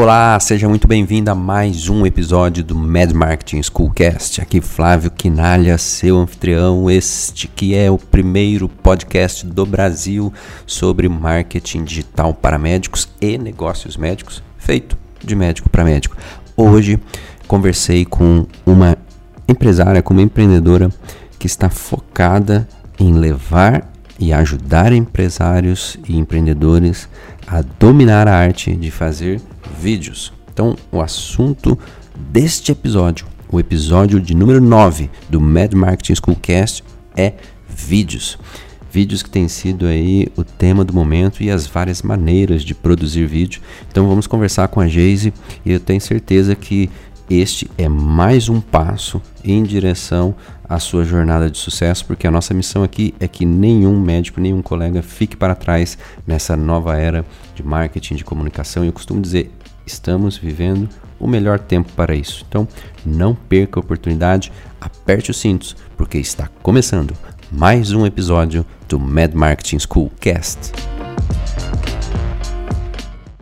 Olá, seja muito bem-vindo a mais um episódio do Mad Marketing Schoolcast. Aqui Flávio Quinalha, seu anfitrião, este que é o primeiro podcast do Brasil sobre marketing digital para médicos e negócios médicos, feito de médico para médico. Hoje conversei com uma empresária, com uma empreendedora que está focada em levar e ajudar empresários e empreendedores a dominar a arte de fazer vídeos. Então, o assunto deste episódio, o episódio de número 9 do Mad Marketing Schoolcast é vídeos. Vídeos que tem sido aí o tema do momento e as várias maneiras de produzir vídeo. Então vamos conversar com a Geise e eu tenho certeza que este é mais um passo em direção à sua jornada de sucesso, porque a nossa missão aqui é que nenhum médico, nenhum colega fique para trás nessa nova era de marketing, de comunicação. E eu costumo dizer, estamos vivendo o melhor tempo para isso. Então, não perca a oportunidade, aperte os cintos, porque está começando mais um episódio do Mad Marketing School Cast.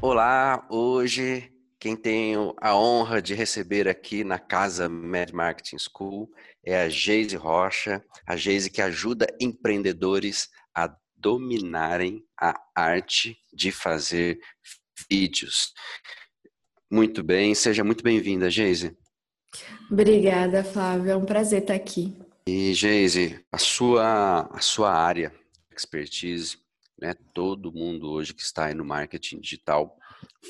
Olá, hoje quem tenho a honra de receber aqui na casa Mad Marketing School é a Geise Rocha, a Geise que ajuda empreendedores a dominarem a arte de fazer vídeos. Muito bem, seja muito bem-vinda, Geise. Obrigada, Flávia, é um prazer estar aqui. E, Geise, a sua, a sua área, expertise, né, todo mundo hoje que está aí no marketing digital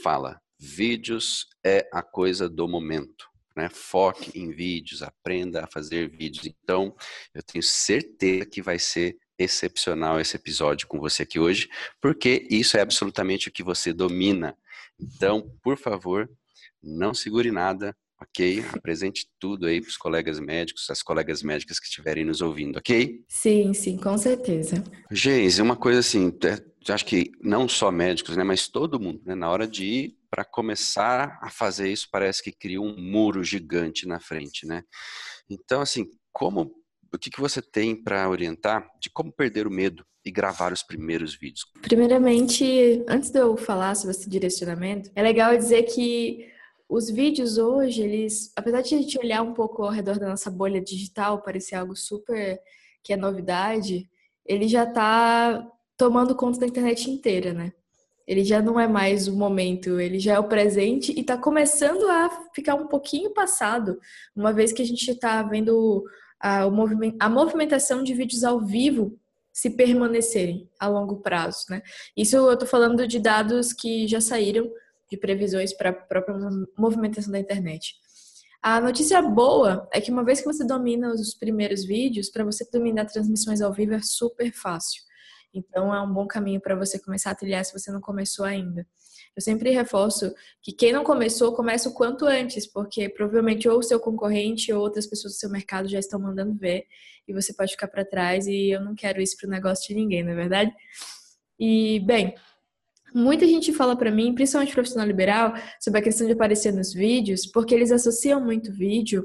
fala Vídeos é a coisa do momento. Né? Foque em vídeos, aprenda a fazer vídeos. Então, eu tenho certeza que vai ser excepcional esse episódio com você aqui hoje, porque isso é absolutamente o que você domina. Então, por favor, não segure nada, ok? Apresente tudo aí para os colegas médicos, as colegas médicas que estiverem nos ouvindo, ok? Sim, sim, com certeza. Geise, uma coisa assim, é, acho que não só médicos, né, mas todo mundo, né, na hora de ir para começar a fazer isso, parece que cria um muro gigante na frente, né? Então, assim, como o que, que você tem para orientar de como perder o medo e gravar os primeiros vídeos? Primeiramente, antes de eu falar sobre esse direcionamento, é legal dizer que os vídeos hoje, eles, apesar de a gente olhar um pouco ao redor da nossa bolha digital, parecer algo super que é novidade, ele já está tomando conta da internet inteira, né? Ele já não é mais o momento, ele já é o presente e está começando a ficar um pouquinho passado, uma vez que a gente está vendo a, a movimentação de vídeos ao vivo se permanecerem a longo prazo, né? Isso eu estou falando de dados que já saíram de previsões para a própria movimentação da internet. A notícia boa é que uma vez que você domina os primeiros vídeos, para você dominar transmissões ao vivo é super fácil. Então é um bom caminho para você começar a trilhar se você não começou ainda. Eu sempre reforço que quem não começou, comece o quanto antes, porque provavelmente ou o seu concorrente ou outras pessoas do seu mercado já estão mandando ver e você pode ficar para trás e eu não quero isso para o negócio de ninguém, não é verdade? E, bem, muita gente fala para mim, principalmente profissional liberal, sobre a questão de aparecer nos vídeos, porque eles associam muito vídeo,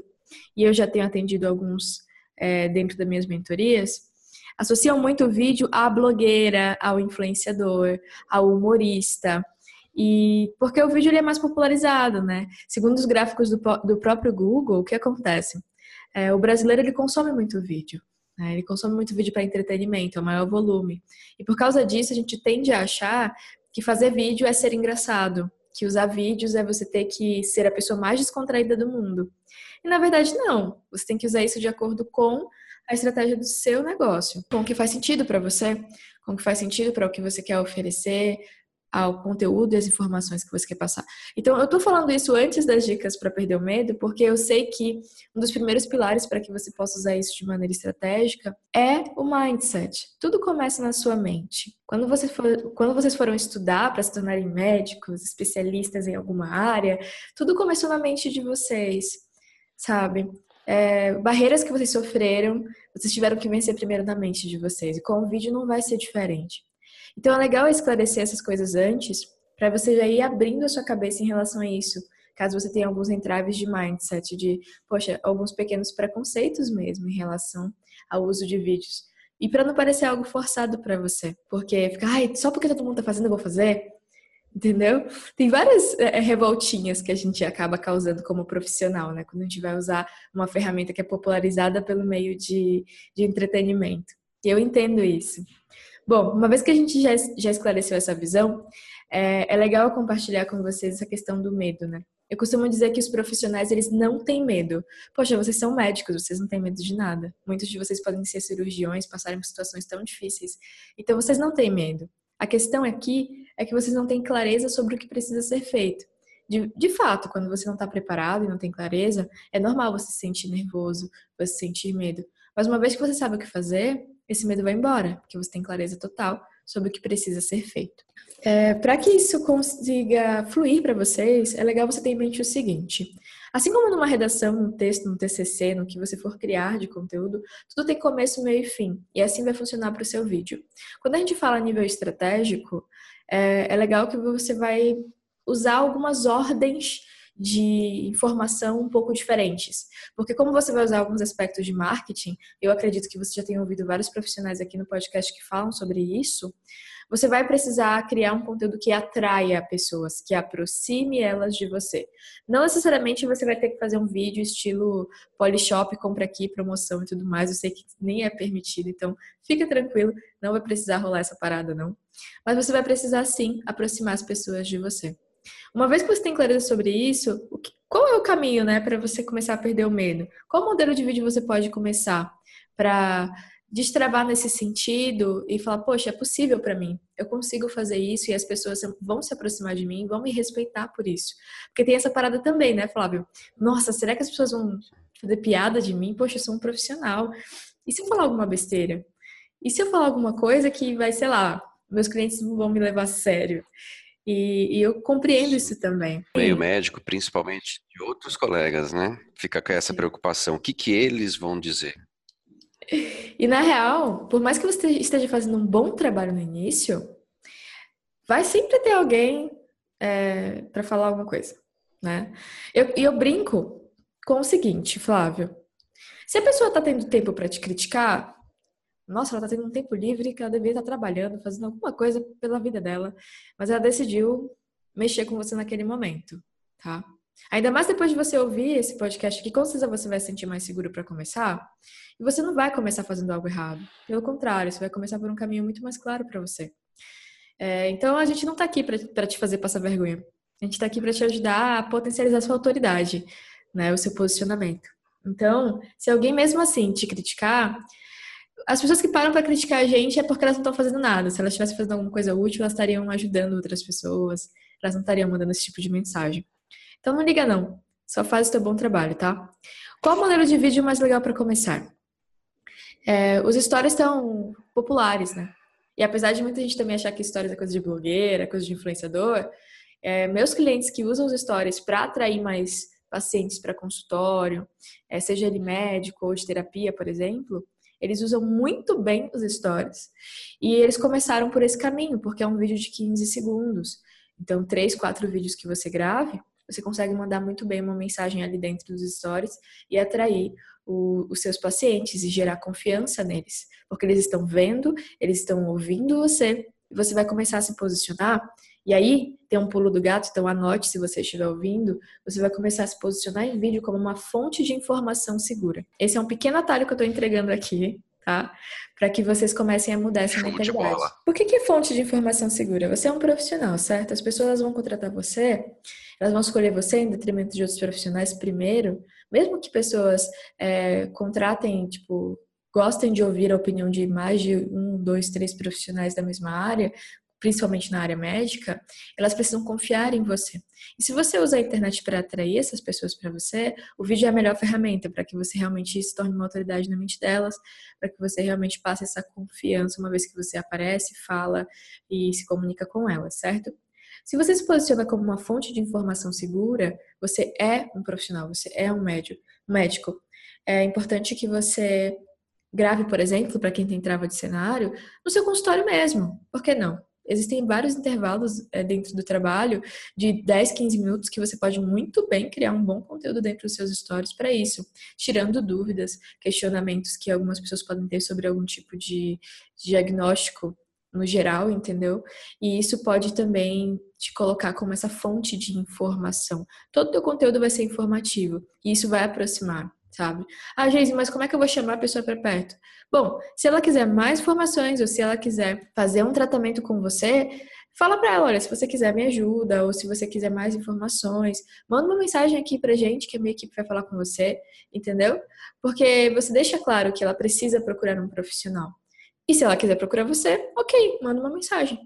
e eu já tenho atendido alguns é, dentro das minhas mentorias, associam muito vídeo à blogueira, ao influenciador, ao humorista. E porque o vídeo ele é mais popularizado, né? Segundo os gráficos do, do próprio Google, o que acontece? É, o brasileiro ele consome muito vídeo. Né? Ele consome muito vídeo para entretenimento, é o maior volume. E por causa disso, a gente tende a achar que fazer vídeo é ser engraçado, que usar vídeos é você ter que ser a pessoa mais descontraída do mundo. E na verdade, não. Você tem que usar isso de acordo com a estratégia do seu negócio, com o que faz sentido para você, com o que faz sentido para o que você quer oferecer, ao conteúdo e às informações que você quer passar. Então, eu tô falando isso antes das dicas para perder o medo, porque eu sei que um dos primeiros pilares para que você possa usar isso de maneira estratégica é o mindset. Tudo começa na sua mente. Quando, você for, quando vocês foram estudar para se tornarem médicos, especialistas em alguma área, tudo começou na mente de vocês, sabe? É, barreiras que vocês sofreram, vocês tiveram que vencer primeiro na mente de vocês. E com o vídeo não vai ser diferente. Então é legal esclarecer essas coisas antes, para você já ir abrindo a sua cabeça em relação a isso. Caso você tenha alguns entraves de mindset, de, poxa, alguns pequenos preconceitos mesmo em relação ao uso de vídeos. E para não parecer algo forçado para você, porque fica, ai, só porque todo mundo tá fazendo eu vou fazer. Entendeu? Tem várias é, revoltinhas que a gente acaba causando como profissional, né? Quando a gente vai usar uma ferramenta que é popularizada pelo meio de, de entretenimento. E eu entendo isso. Bom, uma vez que a gente já, já esclareceu essa visão, é, é legal compartilhar com vocês essa questão do medo, né? Eu costumo dizer que os profissionais, eles não têm medo. Poxa, vocês são médicos, vocês não têm medo de nada. Muitos de vocês podem ser cirurgiões, passarem por situações tão difíceis. Então, vocês não têm medo. A questão aqui é que vocês não têm clareza sobre o que precisa ser feito. De, de fato, quando você não está preparado e não tem clareza, é normal você se sentir nervoso, você sentir medo. Mas uma vez que você sabe o que fazer, esse medo vai embora, porque você tem clareza total sobre o que precisa ser feito. É, para que isso consiga fluir para vocês, é legal você ter em mente o seguinte: assim como numa redação, num texto, num TCC, no que você for criar de conteúdo, tudo tem começo, meio e fim, e assim vai funcionar para o seu vídeo. Quando a gente fala a nível estratégico, é, é legal que você vai usar algumas ordens de informação um pouco diferentes. Porque como você vai usar alguns aspectos de marketing, eu acredito que você já tem ouvido vários profissionais aqui no podcast que falam sobre isso, você vai precisar criar um conteúdo que atraia pessoas, que aproxime elas de você. Não necessariamente você vai ter que fazer um vídeo estilo Polishop, compra aqui, promoção e tudo mais. Eu sei que nem é permitido, então fica tranquilo, não vai precisar rolar essa parada, não. Mas você vai precisar sim aproximar as pessoas de você. Uma vez que você tem clareza sobre isso, qual é o caminho, né, para você começar a perder o medo? Qual modelo de vídeo você pode começar para destravar nesse sentido e falar, poxa, é possível para mim, eu consigo fazer isso e as pessoas vão se aproximar de mim, vão me respeitar por isso. Porque tem essa parada também, né, Flávio? Nossa, será que as pessoas vão fazer piada de mim? Poxa, eu sou um profissional. E se eu falar alguma besteira? E se eu falar alguma coisa que vai, sei lá, meus clientes vão me levar a sério? E, e, eu compreendo isso também. O meio médico, principalmente de outros colegas, né? Fica com essa preocupação. O que, que eles vão dizer? E na real, por mais que você esteja fazendo um bom trabalho no início, vai sempre ter alguém é, para falar alguma coisa, né? E eu, eu brinco com o seguinte, Flávio. Se a pessoa está tendo tempo para te criticar, nossa, ela está tendo um tempo livre que ela deveria estar tá trabalhando, fazendo alguma coisa pela vida dela, mas ela decidiu mexer com você naquele momento, tá? Ainda mais depois de você ouvir esse podcast, que com certeza você vai se sentir mais seguro para começar, e você não vai começar fazendo algo errado. Pelo contrário, você vai começar por um caminho muito mais claro para você. É, então, a gente não está aqui para te fazer passar vergonha. A gente está aqui para te ajudar a potencializar a sua autoridade, né, o seu posicionamento. Então, se alguém mesmo assim te criticar, as pessoas que param para criticar a gente é porque elas não estão fazendo nada. Se elas estivessem fazendo alguma coisa útil, elas estariam ajudando outras pessoas, elas não estariam mandando esse tipo de mensagem. Então não liga não, só faz o teu bom trabalho, tá? Qual modelo de vídeo mais legal para começar? É, os stories estão populares, né? E apesar de muita gente também achar que stories é coisa de blogueira, coisa de influenciador, é, meus clientes que usam os stories para atrair mais pacientes para consultório, é, seja ele médico ou de terapia, por exemplo, eles usam muito bem os stories. E eles começaram por esse caminho, porque é um vídeo de 15 segundos. Então, três, quatro vídeos que você grave, você consegue mandar muito bem uma mensagem ali dentro dos stories e atrair o, os seus pacientes e gerar confiança neles. Porque eles estão vendo, eles estão ouvindo você, e você vai começar a se posicionar e aí, tem um pulo do gato, então anote se você estiver ouvindo, você vai começar a se posicionar em vídeo como uma fonte de informação segura. Esse é um pequeno atalho que eu estou entregando aqui, tá? Para que vocês comecem a mudar essa mentalidade. Por que, que é fonte de informação segura? Você é um profissional, certo? As pessoas vão contratar você, elas vão escolher você em detrimento de outros profissionais primeiro, mesmo que pessoas é, contratem, tipo, gostem de ouvir a opinião de mais de um, dois, três profissionais da mesma área, principalmente na área médica, elas precisam confiar em você. E se você usa a internet para atrair essas pessoas para você, o vídeo é a melhor ferramenta para que você realmente se torne uma autoridade na mente delas, para que você realmente passe essa confiança uma vez que você aparece, fala e se comunica com elas, certo? Se você se posiciona como uma fonte de informação segura, você é um profissional, você é um médico. É importante que você grave, por exemplo, para quem tem trava de cenário, no seu consultório mesmo. Por que não? Existem vários intervalos é, dentro do trabalho de 10, 15 minutos que você pode muito bem criar um bom conteúdo dentro dos seus stories para isso, tirando dúvidas, questionamentos que algumas pessoas podem ter sobre algum tipo de diagnóstico no geral, entendeu? E isso pode também te colocar como essa fonte de informação. Todo o teu conteúdo vai ser informativo e isso vai aproximar, sabe? Ah, Geise, mas como é que eu vou chamar a pessoa para perto? Bom, se ela quiser mais informações ou se ela quiser fazer um tratamento com você, fala para ela, olha, se você quiser me ajuda ou se você quiser mais informações, manda uma mensagem aqui pra gente que a minha equipe vai falar com você, entendeu? Porque você deixa claro que ela precisa procurar um profissional. E se ela quiser procurar você, ok, manda uma mensagem.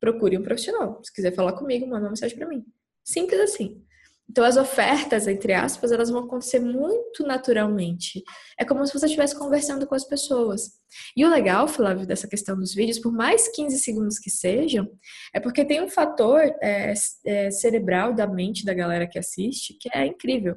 Procure um profissional. Se quiser falar comigo, manda uma mensagem para mim. Simples assim. Então, as ofertas, entre aspas, elas vão acontecer muito naturalmente. É como se você estivesse conversando com as pessoas. E o legal, Flávio, dessa questão dos vídeos, por mais 15 segundos que sejam, é porque tem um fator é, é, cerebral da mente da galera que assiste que é incrível.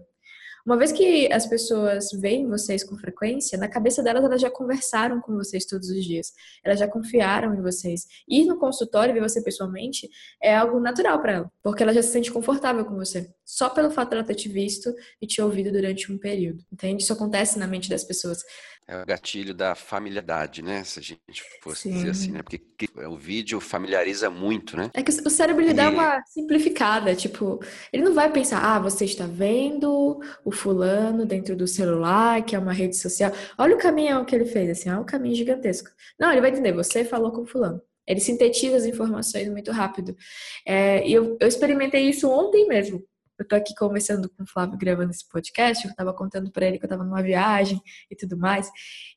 Uma vez que as pessoas veem vocês com frequência, na cabeça delas elas já conversaram com vocês todos os dias, elas já confiaram em vocês. Ir no consultório ver você pessoalmente é algo natural para ela, porque ela já se sente confortável com você, só pelo fato de ela ter te visto e te ouvido durante um período. Entende? Isso acontece na mente das pessoas. É o gatilho da familiaridade, né? Se a gente fosse Sim. dizer assim, né? Porque o vídeo familiariza muito, né? É que o cérebro ele e... dá uma simplificada, tipo, ele não vai pensar, ah, você está vendo o fulano dentro do celular, que é uma rede social. Olha o caminhão que ele fez, assim, olha o caminho gigantesco. Não, ele vai entender, você falou com o fulano. Ele sintetiza as informações muito rápido. É, e eu, eu experimentei isso ontem mesmo eu tô aqui conversando com o Flávio gravando esse podcast, eu tava contando para ele que eu tava numa viagem e tudo mais.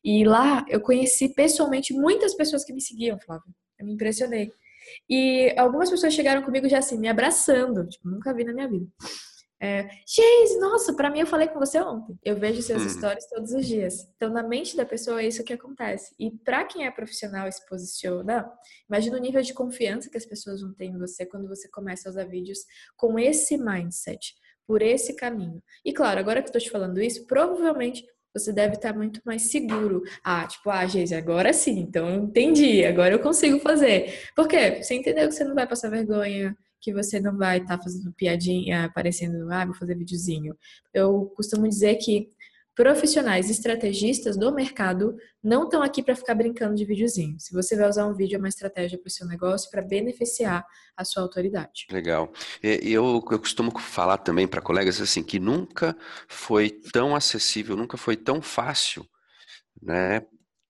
E lá eu conheci pessoalmente muitas pessoas que me seguiam, Flávio. Eu me impressionei. E algumas pessoas chegaram comigo já assim, me abraçando, tipo, nunca vi na minha vida. É, Geise, nossa, para mim eu falei com você ontem. Eu vejo seus hum. stories todos os dias. Então, na mente da pessoa é isso que acontece. E para quem é profissional e se posiciona, imagina o nível de confiança que as pessoas vão ter em você quando você começa a usar vídeos com esse mindset, por esse caminho. E claro, agora que eu tô te falando isso, provavelmente você deve estar muito mais seguro. Ah, tipo, ah, Geise, agora sim, então eu entendi, agora eu consigo fazer. Por quê? Você entendeu que você não vai passar vergonha, que você não vai estar tá fazendo piadinha, aparecendo, ah, vou fazer videozinho. Eu costumo dizer que profissionais estrategistas do mercado não estão aqui para ficar brincando de videozinho. Se você vai usar um vídeo, é uma estratégia para o seu negócio para beneficiar a sua autoridade. Legal. Eu, eu costumo falar também para colegas assim que nunca foi tão acessível, nunca foi tão fácil, né,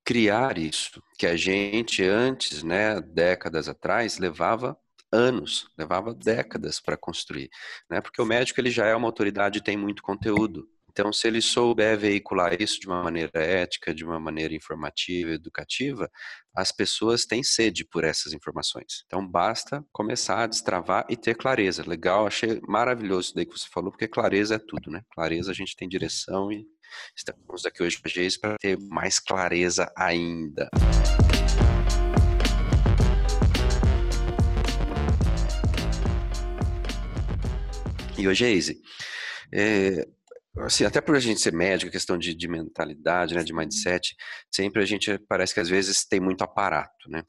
criar isso que a gente antes, né, décadas atrás, levava anos, levava décadas para construir, né? Porque o médico ele já é uma autoridade e tem muito conteúdo. Então, se ele souber veicular isso de uma maneira ética, de uma maneira informativa, educativa, as pessoas têm sede por essas informações. Então, basta começar a destravar e ter clareza. Legal, achei maravilhoso isso daí que você falou, porque clareza é tudo, né? Clareza a gente tem direção e estamos aqui hoje para ter mais clareza ainda. E hoje é easy. É, assim, até por a gente ser médico, questão de, de mentalidade, né, de mindset, sempre a gente parece que às vezes tem muito aparato, né?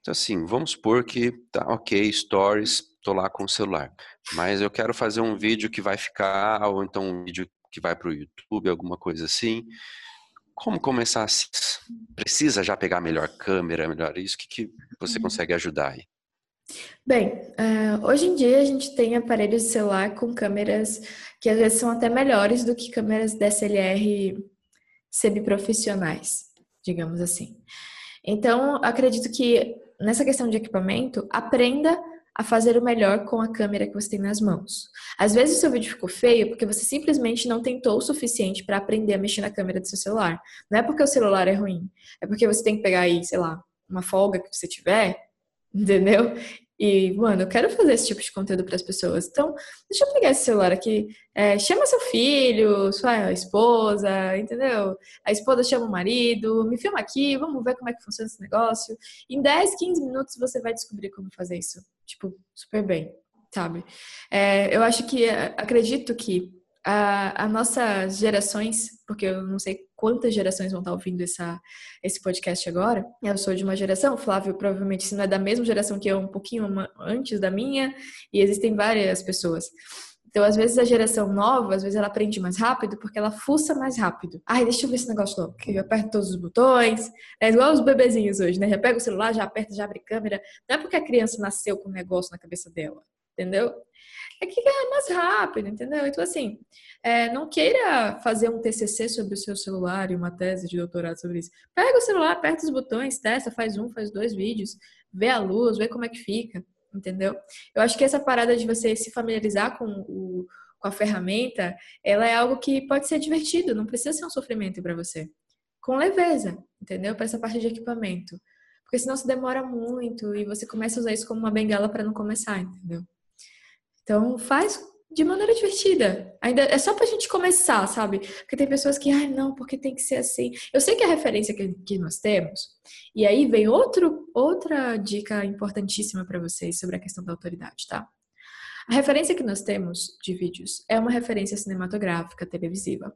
Então, assim, vamos supor que, tá, ok, stories, tô lá com o celular, mas eu quero fazer um vídeo que vai ficar, ou então um vídeo que vai para o YouTube, alguma coisa assim. Como começar? Precisa já pegar melhor câmera, melhor isso? O que, que você uhum. consegue ajudar aí? Bem, uh, hoje em dia a gente tem aparelhos de celular com câmeras que às vezes são até melhores do que câmeras DSLR semiprofissionais, digamos assim. Então, acredito que nessa questão de equipamento, aprenda a fazer o melhor com a câmera que você tem nas mãos. Às vezes o seu vídeo ficou feio porque você simplesmente não tentou o suficiente para aprender a mexer na câmera do seu celular. Não é porque o celular é ruim, é porque você tem que pegar aí, sei lá, uma folga que você tiver entendeu? E, mano, eu quero fazer esse tipo de conteúdo para as pessoas. Então, deixa eu pegar esse celular aqui. É, chama seu filho, sua esposa, entendeu? A esposa chama o marido, me filma aqui, vamos ver como é que funciona esse negócio. Em 10, 15 minutos você vai descobrir como fazer isso. Tipo, super bem, sabe? É, eu acho que, acredito que a, a nossas gerações, porque eu não sei quantas gerações vão estar ouvindo essa, esse podcast agora. Eu sou de uma geração, Flávio provavelmente se não é da mesma geração que eu, um pouquinho antes da minha, e existem várias pessoas. Então, às vezes, a geração nova, às vezes ela aprende mais rápido porque ela fuça mais rápido. Ai, deixa eu ver esse negócio logo, que eu aperto todos os botões. É igual os bebezinhos hoje, né? Já pega o celular, já aperta, já abre câmera. Não é porque a criança nasceu com um negócio na cabeça dela, entendeu? é que é mais rápido, entendeu? Então, assim, é, não queira fazer um TCC sobre o seu celular e uma tese de doutorado sobre isso. Pega o celular, aperta os botões, testa, faz um, faz dois vídeos, vê a luz, vê como é que fica, entendeu? Eu acho que essa parada de você se familiarizar com o com a ferramenta, ela é algo que pode ser divertido, não precisa ser um sofrimento para você. Com leveza, entendeu? Para essa parte de equipamento. Porque senão se demora muito e você começa a usar isso como uma bengala para não começar, entendeu? Então, faz de maneira divertida. Ainda é só pra gente começar, sabe? Porque tem pessoas que, ai, ah, não, porque tem que ser assim. Eu sei que a referência que, que nós temos, e aí vem outro, outra dica importantíssima para vocês sobre a questão da autoridade, tá? A referência que nós temos de vídeos é uma referência cinematográfica, televisiva.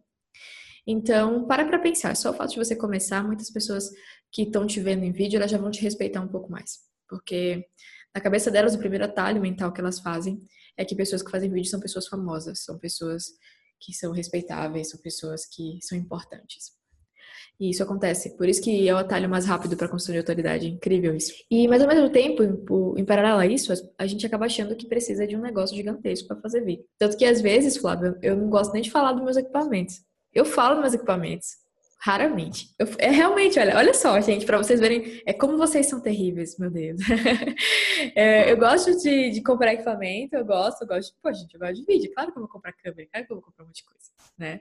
Então, para pra pensar. Só o fato de você começar, muitas pessoas que estão te vendo em vídeo, elas já vão te respeitar um pouco mais. Porque na cabeça delas, o primeiro atalho mental que elas fazem é que pessoas que fazem vídeo são pessoas famosas, são pessoas que são respeitáveis, são pessoas que são importantes. E isso acontece. Por isso que é o atalho mais rápido para construir autoridade. É incrível isso. E, mas ao mesmo tempo, em, em paralelo a isso, a gente acaba achando que precisa de um negócio gigantesco para fazer vídeo. Tanto que às vezes, Flávio, eu não gosto nem de falar dos meus equipamentos. Eu falo dos meus equipamentos, Raramente. Eu, é realmente, olha, olha só, gente, para vocês verem, é como vocês são terríveis, meu Deus. é, eu gosto de, de, comprar equipamento, eu gosto, eu gosto, pô, gente, eu gosto de vídeo, claro que eu vou comprar câmera, claro que eu vou comprar um monte de coisa, né?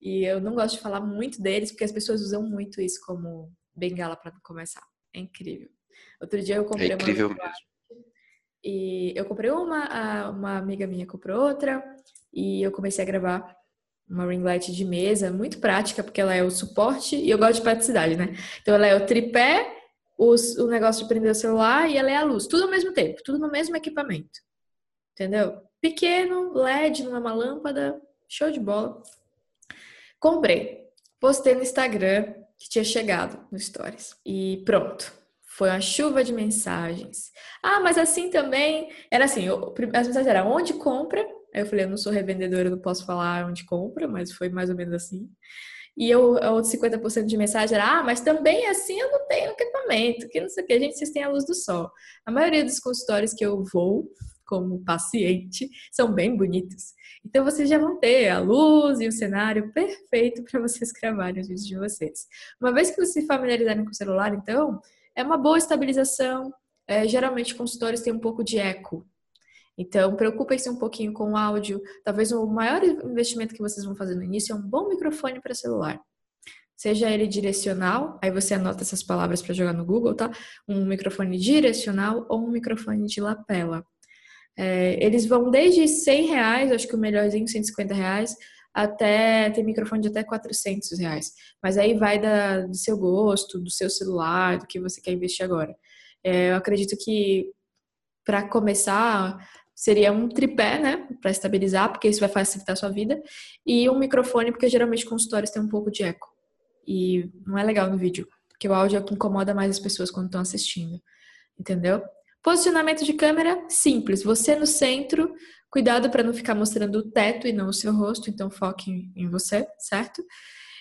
E eu não gosto de falar muito deles, porque as pessoas usam muito isso como bengala para começar. É incrível. Outro dia eu comprei é incrível uma mesmo. E eu comprei uma, uma amiga minha comprou outra, e eu comecei a gravar uma ring light de mesa, muito prática, porque ela é o suporte e eu gosto de praticidade, né? Então ela é o tripé, os, o negócio de prender o celular e ela é a luz, tudo ao mesmo tempo, tudo no mesmo equipamento. Entendeu? Pequeno, LED, não é uma lâmpada, show de bola. Comprei, postei no Instagram que tinha chegado no Stories e pronto. Foi uma chuva de mensagens. Ah, mas assim também. Era assim: as mensagens eram onde compra Aí eu falei, eu não sou revendedora, eu não posso falar onde compra, mas foi mais ou menos assim. E eu, o outro 50% de mensagem era, ah, mas também assim eu não tenho equipamento, que não sei o que, a gente, vocês têm a luz do sol. A maioria dos consultórios que eu vou, como paciente, são bem bonitos. Então vocês já vão ter a luz e o cenário perfeito para vocês gravarem os vídeos de vocês. Uma vez que vocês se familiarizarem com o celular, então, é uma boa estabilização. É, geralmente consultórios têm um pouco de eco, então, preocupem-se um pouquinho com o áudio. Talvez o maior investimento que vocês vão fazer no início é um bom microfone para celular. Seja ele direcional, aí você anota essas palavras para jogar no Google, tá? Um microfone direcional ou um microfone de lapela. É, eles vão desde 100 reais, acho que o melhorzinho 150 reais, até tem microfone de até 400 reais. Mas aí vai da, do seu gosto, do seu celular, do que você quer investir agora. É, eu acredito que para começar seria um tripé, né, para estabilizar, porque isso vai facilitar a sua vida, e um microfone, porque geralmente consultórios têm um pouco de eco. E não é legal no vídeo, porque o áudio é o que incomoda mais as pessoas quando estão assistindo. Entendeu? Posicionamento de câmera simples, você no centro, cuidado para não ficar mostrando o teto e não o seu rosto, então foque em você, certo?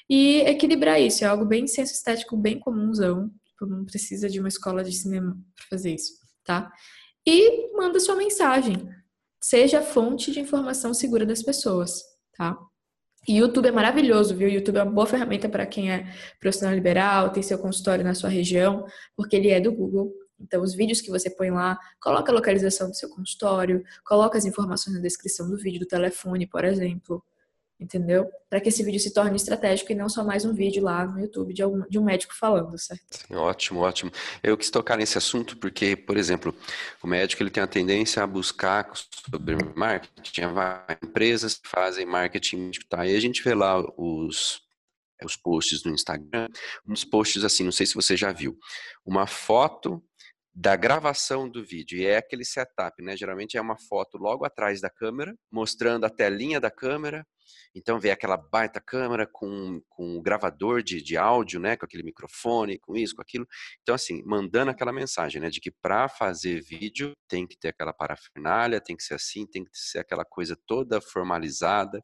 E equilibrar isso, é algo bem senso estético, bem comumzão, tipo, não precisa de uma escola de cinema para fazer isso, tá? e manda sua mensagem. Seja fonte de informação segura das pessoas, tá? E YouTube é maravilhoso, viu? YouTube é uma boa ferramenta para quem é profissional liberal, tem seu consultório na sua região, porque ele é do Google. Então, os vídeos que você põe lá, coloca a localização do seu consultório, coloca as informações na descrição do vídeo, do telefone, por exemplo. entendeu? Para que esse vídeo se torne estratégico e não só mais um vídeo lá no YouTube de, algum, de um médico falando, certo? Ótimo, ótimo. Eu quis tocar nesse assunto porque, por exemplo, o médico ele tem a tendência a buscar sobre marketing, empresas que fazem marketing, tá? E a gente vê lá os os posts no Instagram, uns posts assim, não sei se você já viu, uma foto da gravação do vídeo. E é aquele setup, né? Geralmente é uma foto logo atrás da câmera, mostrando a telinha da câmera. Então vê aquela baita câmera com, com o gravador de, de áudio, né? Com aquele microfone, com isso, com aquilo. Então, assim, mandando aquela mensagem, né? De que para fazer vídeo tem que ter aquela parafernália, tem que ser assim, tem que ser aquela coisa toda formalizada.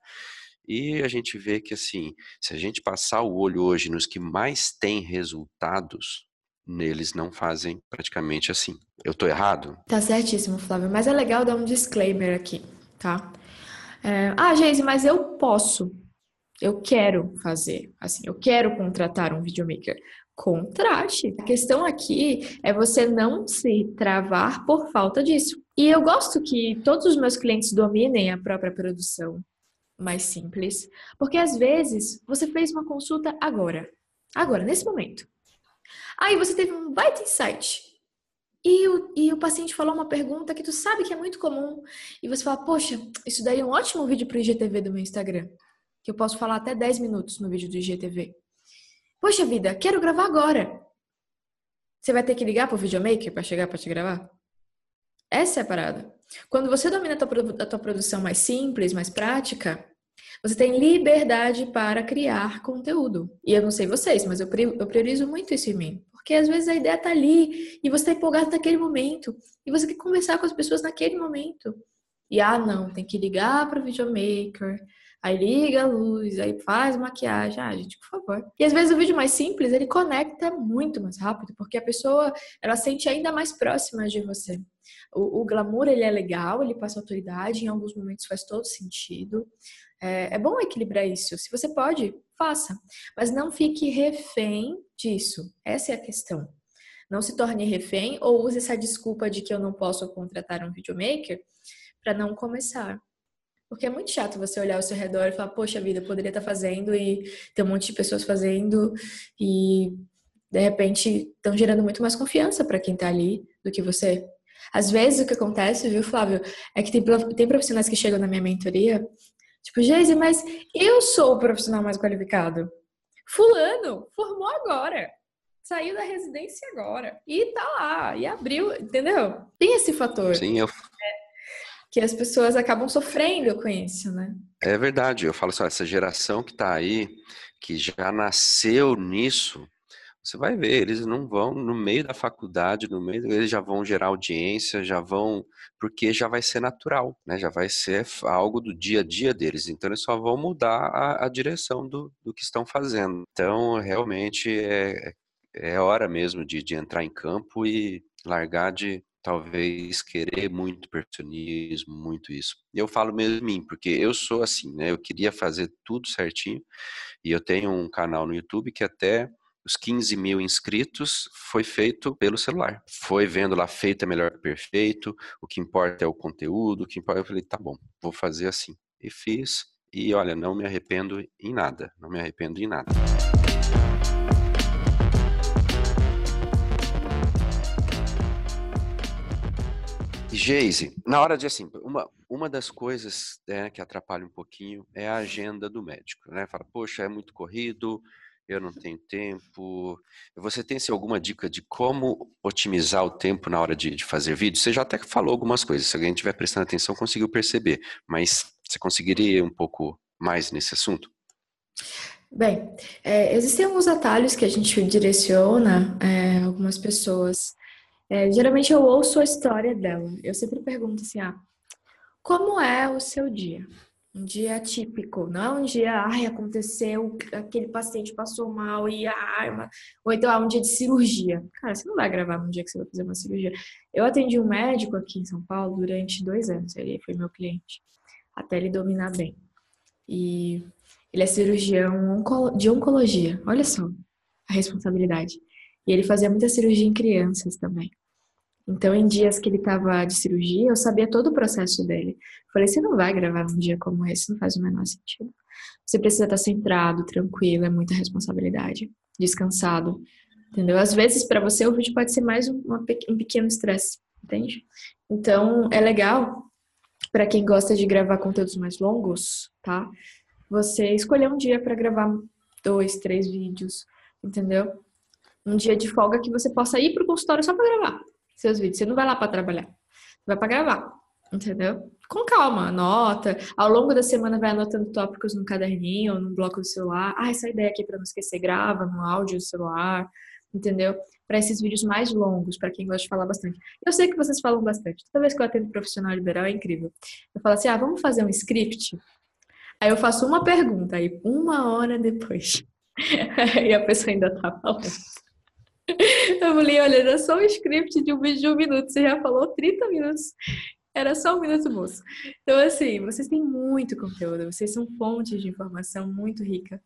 E a gente vê que, assim, se a gente passar o olho hoje nos que mais têm resultados, neles não fazem praticamente assim. Eu tô errado? Tá certíssimo, Flávio. Mas é legal dar um disclaimer aqui, tá? É, ah, Geise, mas eu posso. Eu quero fazer. Assim, eu quero contratar um videomaker. Contrate. A questão aqui é você não se travar por falta disso. E eu gosto que todos os meus clientes dominem a própria produção mais simples, porque às vezes você fez uma consulta agora, agora, nesse momento. Aí você teve um baita insight. E o, e o paciente falou uma pergunta que tu sabe que é muito comum. E você fala, poxa, isso daí é um ótimo vídeo para o IGTV do meu Instagram. Que eu posso falar até 10 minutos no vídeo do IGTV. Poxa vida, quero gravar agora. Você vai ter que ligar para o videomaker para chegar para te gravar? Essa é a parada. Quando você domina a tua, a tua produção mais simples, mais prática, você tem liberdade para criar conteúdo. E eu não sei vocês, mas eu priorizo muito isso em mim. Porque às vezes a ideia tá ali e você tá empolgado naquele momento. E você quer conversar com as pessoas naquele momento. E ah, não, tem que ligar para o videomaker. Aí liga a luz, aí faz maquiagem. Ah, gente, por favor. E às vezes o vídeo mais simples, ele conecta muito mais rápido, porque a pessoa, ela sente ainda mais próxima de você. O, o glamour, ele é legal, ele passa autoridade, em alguns momentos faz todo sentido. É, é bom equilibrar isso. Se você pode, faça. Mas não fique refém disso. Essa é a questão. Não se torne refém ou use essa desculpa de que eu não posso contratar um videomaker para não começar. Porque é muito chato você olhar ao seu redor e falar, poxa vida, eu poderia estar fazendo e ter um monte de pessoas fazendo e de repente estão gerando muito mais confiança para quem está ali do que você. Às vezes o que acontece, viu, Flávio, é que tem, tem profissionais que chegam na minha mentoria Tipo, Geise, mas eu sou o profissional mais qualificado. Fulano formou agora. Saiu da residência agora. E tá lá. E abriu, entendeu? Tem esse fator. Sim, eu. que as pessoas acabam sofrendo com isso, né? É verdade. Eu falo só, essa geração que tá aí, que já nasceu nisso, você vai ver, eles não vão no meio da faculdade, no meio, eles já vão gerar audiência, já vão, porque já vai ser natural, né? Já vai ser algo do dia a dia deles. Então eles só vão mudar a, a direção do, do que estão fazendo. Então realmente é, é hora mesmo de, de entrar em campo e largar de talvez querer muito perfeccionismo, muito isso. Eu falo mesmo em mim, porque eu sou assim, né? Eu queria fazer tudo certinho e eu tenho um canal no YouTube que até os 15 mil inscritos foi feito pelo celular. Foi vendo lá feito é melhor que perfeito, o que importa é o conteúdo, o que importa. Eu falei, tá bom, vou fazer assim. E fiz, e olha, não me arrependo em nada, não me arrependo em nada. Geise, na hora de assim, uma, uma das coisas né, que atrapalha um pouquinho é a agenda do médico, né? Fala, poxa, é muito corrido, eu não tenho tempo. Você tem assim, alguma dica de como otimizar o tempo na hora de, de, fazer vídeo? Você já até falou algumas coisas, se alguém estiver prestando atenção, conseguiu perceber, mas você conseguiria ir um pouco mais nesse assunto? Bem, é, existem alguns atalhos que a gente direciona é, algumas pessoas. É, geralmente eu ouço a história dela. Eu sempre pergunto assim: ah, como é o seu dia? Um dia típico, não é um dia, ai, aconteceu, aquele paciente passou mal e ai, ou então é um dia de cirurgia. Cara, você não vai gravar num dia que você vai fazer uma cirurgia. Eu atendi um médico aqui em São Paulo durante dois anos, ele foi meu cliente, até ele dominar bem. E ele é cirurgião de oncologia, olha só a responsabilidade. E ele fazia muita cirurgia em crianças também. Então, em dias que ele estava de cirurgia, eu sabia todo o processo dele. Falei, você não vai gravar num dia como esse, não faz o menor sentido. Você precisa estar centrado, tranquilo, é muita responsabilidade, descansado, entendeu? Às vezes, para você, o vídeo pode ser mais um, um pequeno estresse, entende? Então, é legal para quem gosta de gravar conteúdos mais longos, tá? Você escolher um dia para gravar dois, três vídeos, entendeu? Um dia de folga que você possa ir pro consultório só para gravar seus vídeos. Você não vai lá para trabalhar, você vai para gravar, entendeu? Com calma, anota. Ao longo da semana vai anotando tópicos no caderninho ou no bloco do celular. Ah, essa ideia aqui para não esquecer, grava no áudio do celular, entendeu? Para esses vídeos mais longos, para quem gosta de falar bastante. Eu sei que vocês falam bastante. Toda vez que eu atendo profissional liberal é incrível. Eu falo assim: ah, vamos fazer um script? Aí eu faço uma pergunta, aí uma hora depois. e a pessoa ainda tá falando. Eu falei, olha, era só um script de um vídeo de um minuto, você já falou 30 minutos. Era só um minuto, moço. Então, assim, vocês têm muito conteúdo, vocês são fontes de informação muito rica.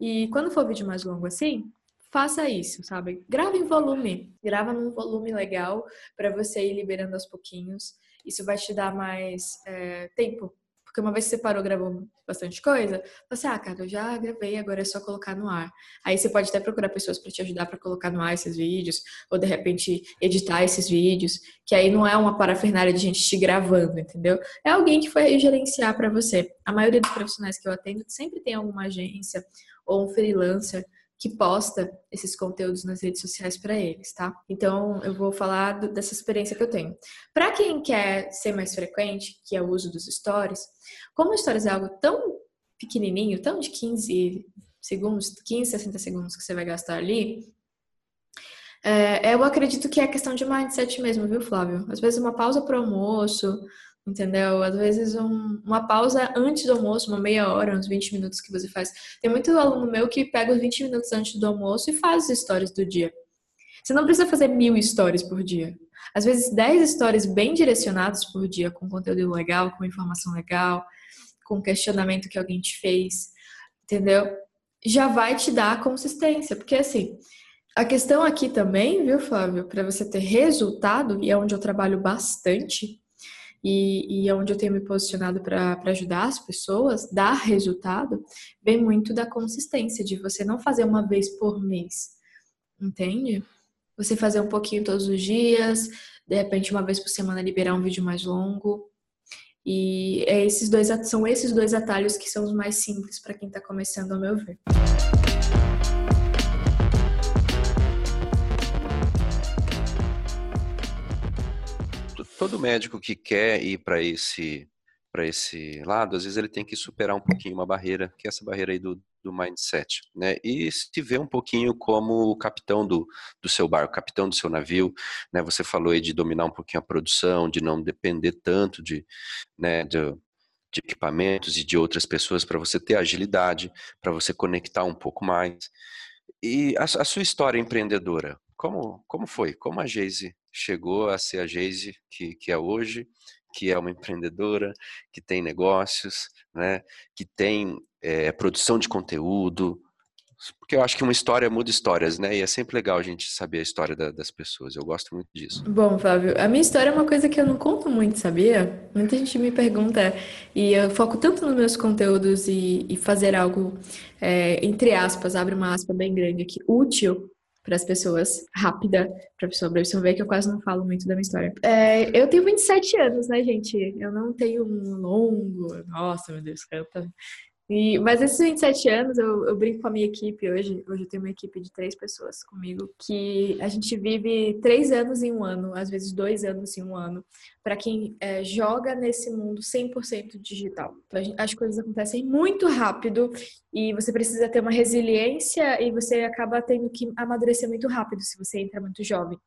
E quando for vídeo mais longo assim, faça isso, sabe? Grava em volume, grava num volume legal para você ir liberando aos pouquinhos. Isso vai te dar mais é, tempo porque uma vez que você parou, gravou bastante coisa, você, ah, cara, eu já gravei, agora é só colocar no ar. Aí você pode até procurar pessoas para te ajudar para colocar no ar esses vídeos, ou de repente editar esses vídeos, que aí não é uma parafernália de gente te gravando, entendeu? É alguém que foi gerenciar para você. A maioria dos profissionais que eu atendo sempre tem alguma agência ou um freelancer que posta esses conteúdos nas redes sociais para eles, tá? Então, eu vou falar do, dessa experiência que eu tenho. Para quem quer ser mais frequente, que é o uso dos stories, como stories é algo tão pequenininho, tão de 15 segundos, 15, 60 segundos que você vai gastar ali, é, eu acredito que é questão de mindset mesmo, viu, Flávio? Às vezes uma pausa para almoço, entendeu? Às vezes um, uma pausa antes do almoço, uma meia hora, uns 20 minutos que você faz. Tem muito aluno meu que pega os 20 minutos antes do almoço e faz as stories do dia. Você não precisa fazer mil stories por dia. Às vezes 10 stories bem direcionados por dia, com conteúdo legal, com informação legal, com questionamento que alguém te fez, entendeu? Já vai te dar consistência, porque assim, a questão aqui também, viu, Flávio, para você ter resultado, e é onde eu trabalho bastante, e, e onde eu tenho me posicionado para ajudar as pessoas, dar resultado, vem muito da consistência, de você não fazer uma vez por mês, entende? Você fazer um pouquinho todos os dias, de repente uma vez por semana liberar um vídeo mais longo. E é esses dois, são esses dois atalhos que são os mais simples para quem está começando, ao meu ver. Todo médico que quer ir para esse para esse lado, às vezes ele tem que superar um pouquinho uma barreira, que é essa barreira aí do, do mindset, né? E se vê um pouquinho como o capitão do, do seu barco, capitão do seu navio, né? Você falou aí de dominar um pouquinho a produção, de não depender tanto de, né, de, de equipamentos e de outras pessoas para você ter agilidade, para você conectar um pouco mais. E a, a, sua história empreendedora, como, como foi? Como a Geise chegou a ser a Geise que, que é hoje, que é uma empreendedora, que tem negócios, né, que tem é, produção de conteúdo, porque eu acho que uma história muda histórias, né? E é sempre legal a gente saber a história da, das pessoas. Eu gosto muito disso. Bom, Flávio, a minha história é uma coisa que eu não conto muito, sabia? Muita gente me pergunta e eu foco tanto nos meus conteúdos e, e fazer algo, é, entre aspas, abre uma aspa bem grande aqui, útil para as pessoas, rápida, para a pessoa, pra pessoa ver que eu quase não falo muito da minha história. É, eu tenho 27 anos, né, gente? Eu não tenho um longo. Nossa, meu Deus, canta. E, mas esses 27 anos, eu, eu, brinco com a minha equipe hoje. Hoje eu tenho uma equipe de três pessoas comigo, que a gente vive três anos em um ano, às vezes dois anos em um ano, para quem é, joga nesse mundo 100% digital. Então, gente, as coisas acontecem muito rápido e você precisa ter uma resiliência e você acaba tendo que amadurecer muito rápido se você entra muito jovem.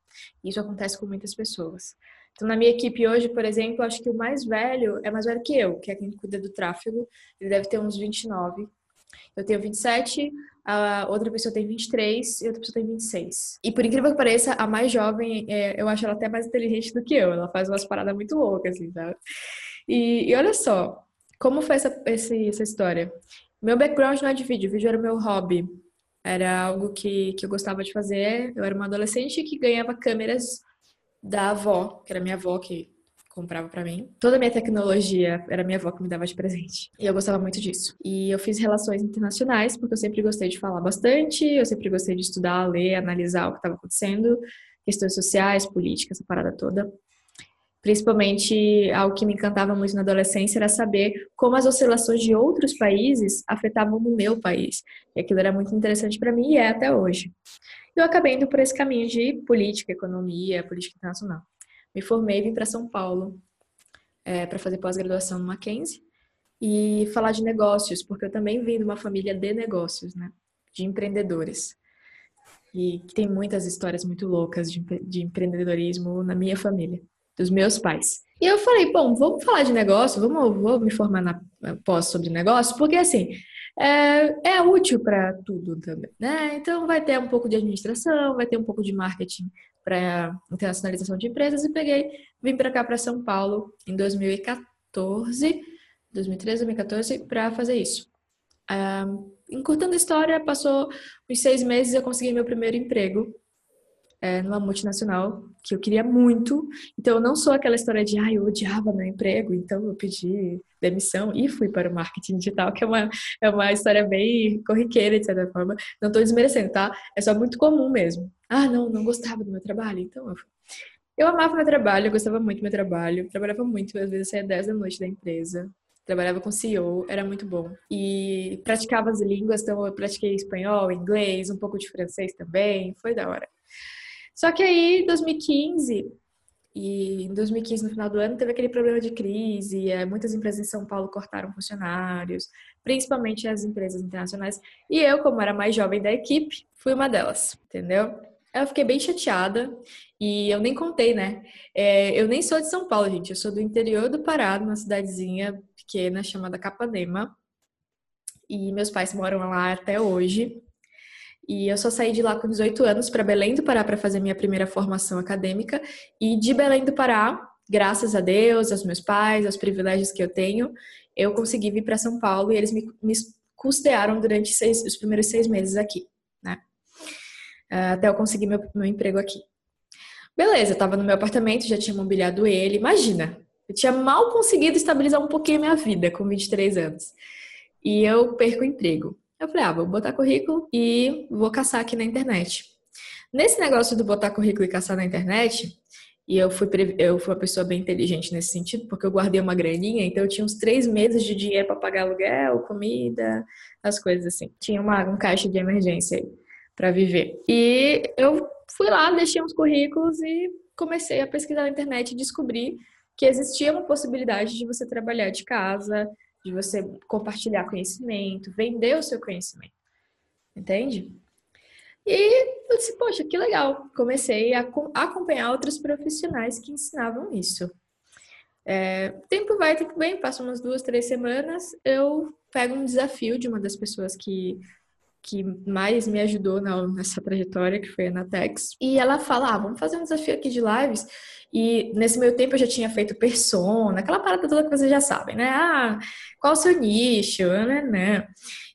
Isso acontece com muitas pessoas. Então, na minha equipe hoje, por exemplo, acho que o mais velho é mais velho que eu, que é quem cuida do tráfego. Ele deve ter uns 29. Eu tenho 27, a outra pessoa tem 23 e outra pessoa tem 26. E por incrível que pareça, a mais jovem, é, eu acho ela até mais inteligente do que eu. Ela faz umas paradas muito loucas, assim, sabe? E, e olha só, como foi essa, esse, essa história? Meu background não é de vídeo, vídeo era meu hobby. Era algo que, que eu gostava de fazer. Eu era uma adolescente que ganhava câmeras da avó, que era minha avó que comprava para mim. Toda a minha tecnologia era minha avó que me dava de presente. E eu gostava muito disso. E eu fiz relações internacionais porque eu sempre gostei de falar bastante, eu sempre gostei de estudar, ler, analisar o que estava acontecendo, questões sociais, políticas, essa parada toda. Principalmente, algo que me encantava muito na adolescência era saber como as oscilações de outros países afetavam o meu país. E aquilo era muito interessante para mim e é até hoje. Eu acabei indo por esse caminho de política, economia, política internacional. Me formei, vim para São Paulo é, para fazer pós-graduação no Mackenzie e falar de negócios, porque eu também vim de uma família de negócios, né? De empreendedores. E tem muitas histórias muito loucas de, de empreendedorismo na minha família dos meus pais. E eu falei, bom, vamos falar de negócio, vamos, vou me formar na pós sobre negócio, porque assim, é, é útil para tudo também, né? Então vai ter um pouco de administração, vai ter um pouco de marketing para internacionalização de empresas e peguei, vim para cá para São Paulo em 2014, 2013, 2014 para fazer isso. Um, encurtando a história, passou uns seis meses eu consegui meu primeiro emprego é, numa multinacional que eu queria muito. Então, eu não sou aquela história de, ah, eu odiava meu emprego, então eu pedi demissão e fui para o marketing digital, que é uma, é uma história bem corriqueira, de certa forma. Não estou desmerecendo, tá? É só muito comum mesmo. Ah, não, não gostava do meu trabalho, então eu fui. Eu amava meu trabalho, eu gostava muito do meu trabalho, trabalhava muito, às vezes saía 10 da noite da empresa, trabalhava com CEO, era muito bom. E praticava as línguas, então eu pratiquei espanhol, inglês, um pouco de francês também, foi da hora. Só que aí, 2015, e em 2015, no final do ano, teve aquele problema de crise, é, muitas empresas em São Paulo cortaram funcionários, principalmente as empresas internacionais. E eu, como era mais jovem da equipe, fui uma delas, entendeu? Eu fiquei bem chateada e eu nem contei, né? É, eu nem sou de São Paulo, gente. Eu sou do interior do Pará, numa cidadezinha pequena chamada Capanema. E meus pais moram lá até hoje. E eu só saí de lá com 18 anos para Belém do Pará para fazer minha primeira formação acadêmica. E de Belém do Pará, graças a Deus, aos meus pais, aos privilégios que eu tenho, eu consegui vir para São Paulo e eles me, me custearam durante seis, os primeiros seis meses aqui, né? Ah, até eu conseguir meu, meu emprego aqui. Beleza, eu tava no meu apartamento, já tinha mobiliado ele. Imagina, eu tinha mal conseguido estabilizar um pouquinho a minha vida com 23 anos. E eu perco o emprego. Eu falei, ah, vou botar currículo e vou caçar aqui na internet. Nesse negócio do botar currículo e caçar na internet, e eu fui, eu fui uma pessoa bem inteligente nesse sentido, porque eu guardei uma graninha, então eu tinha uns três meses de dinheiro para pagar aluguel, comida, as coisas assim. Tinha uma, um caixa de emergência aí para viver. E eu fui lá, deixei uns currículos e comecei a pesquisar na internet e descobri que existia uma possibilidade de você trabalhar de casa, de você compartilhar conhecimento, vender o seu conhecimento. Entende? E eu disse, poxa, que legal. Comecei a acompanhar outros profissionais que ensinavam isso. É, tempo vai, tempo vem, passa umas duas, três semanas, eu pego um desafio de uma das pessoas que, que mais me ajudou na, nessa trajetória, que foi a Natex. E ela fala, ah, vamos fazer um desafio aqui de lives e nesse meio tempo eu já tinha feito persona, aquela parada toda que vocês já sabem, né? Ah, qual o seu nicho, né? né?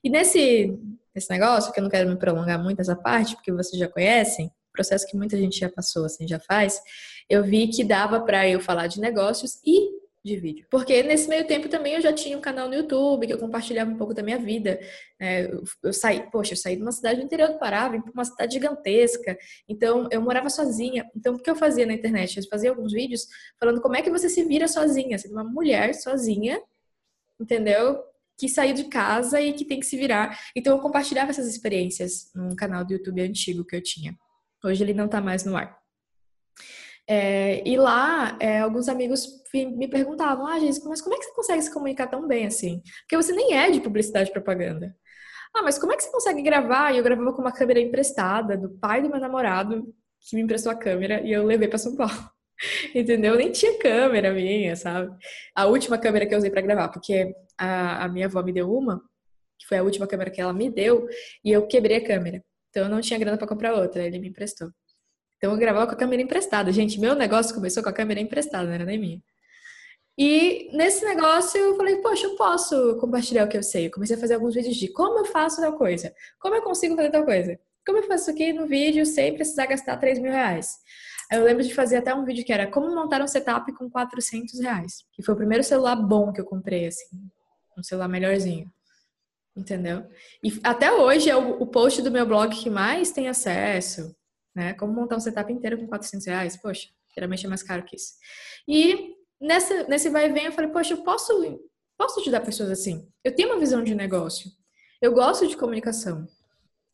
E nesse, nesse negócio, que eu não quero me prolongar muito essa parte, porque vocês já conhecem, processo que muita gente já passou, assim, já faz, eu vi que dava para eu falar de negócios e de vídeo. Porque nesse meio tempo também eu já tinha um canal no YouTube que eu compartilhava um pouco da minha vida. É, eu, eu, saí, poxa, eu saí de uma cidade do interior do Pará, vim para uma cidade gigantesca. Então eu morava sozinha. Então o que eu fazia na internet? Eu fazia alguns vídeos falando como é que você se vira sozinha, sendo uma mulher sozinha, entendeu? Que saiu de casa e que tem que se virar. Então eu compartilhava essas experiências num canal do YouTube antigo que eu tinha. Hoje ele não está mais no ar. É, e lá, é, alguns amigos me perguntavam, ah, gente, mas como é que você consegue se comunicar tão bem assim? Porque você nem é de publicidade e propaganda. Ah, mas como é que você consegue gravar? E eu gravava com uma câmera emprestada do pai do meu namorado, que me emprestou a câmera, e eu levei para São Paulo. Entendeu? Nem tinha câmera minha, sabe? A última câmera que eu usei para gravar, porque a, a minha avó me deu uma, que foi a última câmera que ela me deu, e eu quebrei a câmera. Então eu não tinha grana para comprar outra, ele me emprestou. Então eu gravava com a câmera emprestada. Gente, meu negócio começou com a câmera emprestada, não era nem minha. E nesse negócio eu falei, poxa, eu posso compartilhar o que eu sei. Eu comecei a fazer alguns vídeos de como eu faço tal coisa, como eu consigo fazer tal coisa, como eu faço aqui no vídeo sem precisar gastar 3 mil reais. Eu lembro de fazer até um vídeo que era como montar um setup com 400 reais. Que foi o primeiro celular bom que eu comprei, assim. Um celular melhorzinho. Entendeu? E até hoje é o post do meu blog que mais tem acesso. Né? Como montar um setup inteiro com 400 reais. Poxa, geralmente é mais caro que isso. E nessa, nesse vai e vem eu falei, poxa, eu posso, posso ajudar pessoas assim. Eu tenho uma visão de negócio. Eu gosto de comunicação.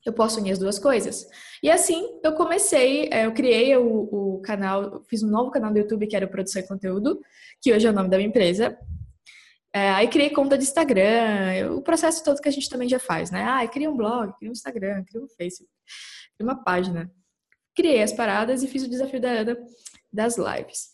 Eu posso unir as duas coisas. E assim, eu comecei, é, eu criei o, o canal, fiz um novo canal do YouTube que era Produção e Conteúdo, que hoje é o nome da minha empresa. É, aí criei conta de Instagram, o processo todo que a gente também já faz, né? Ah, cria um blog, cria um Instagram, cria um Facebook, cria uma página. Criei as paradas e fiz o desafio da Ana das lives.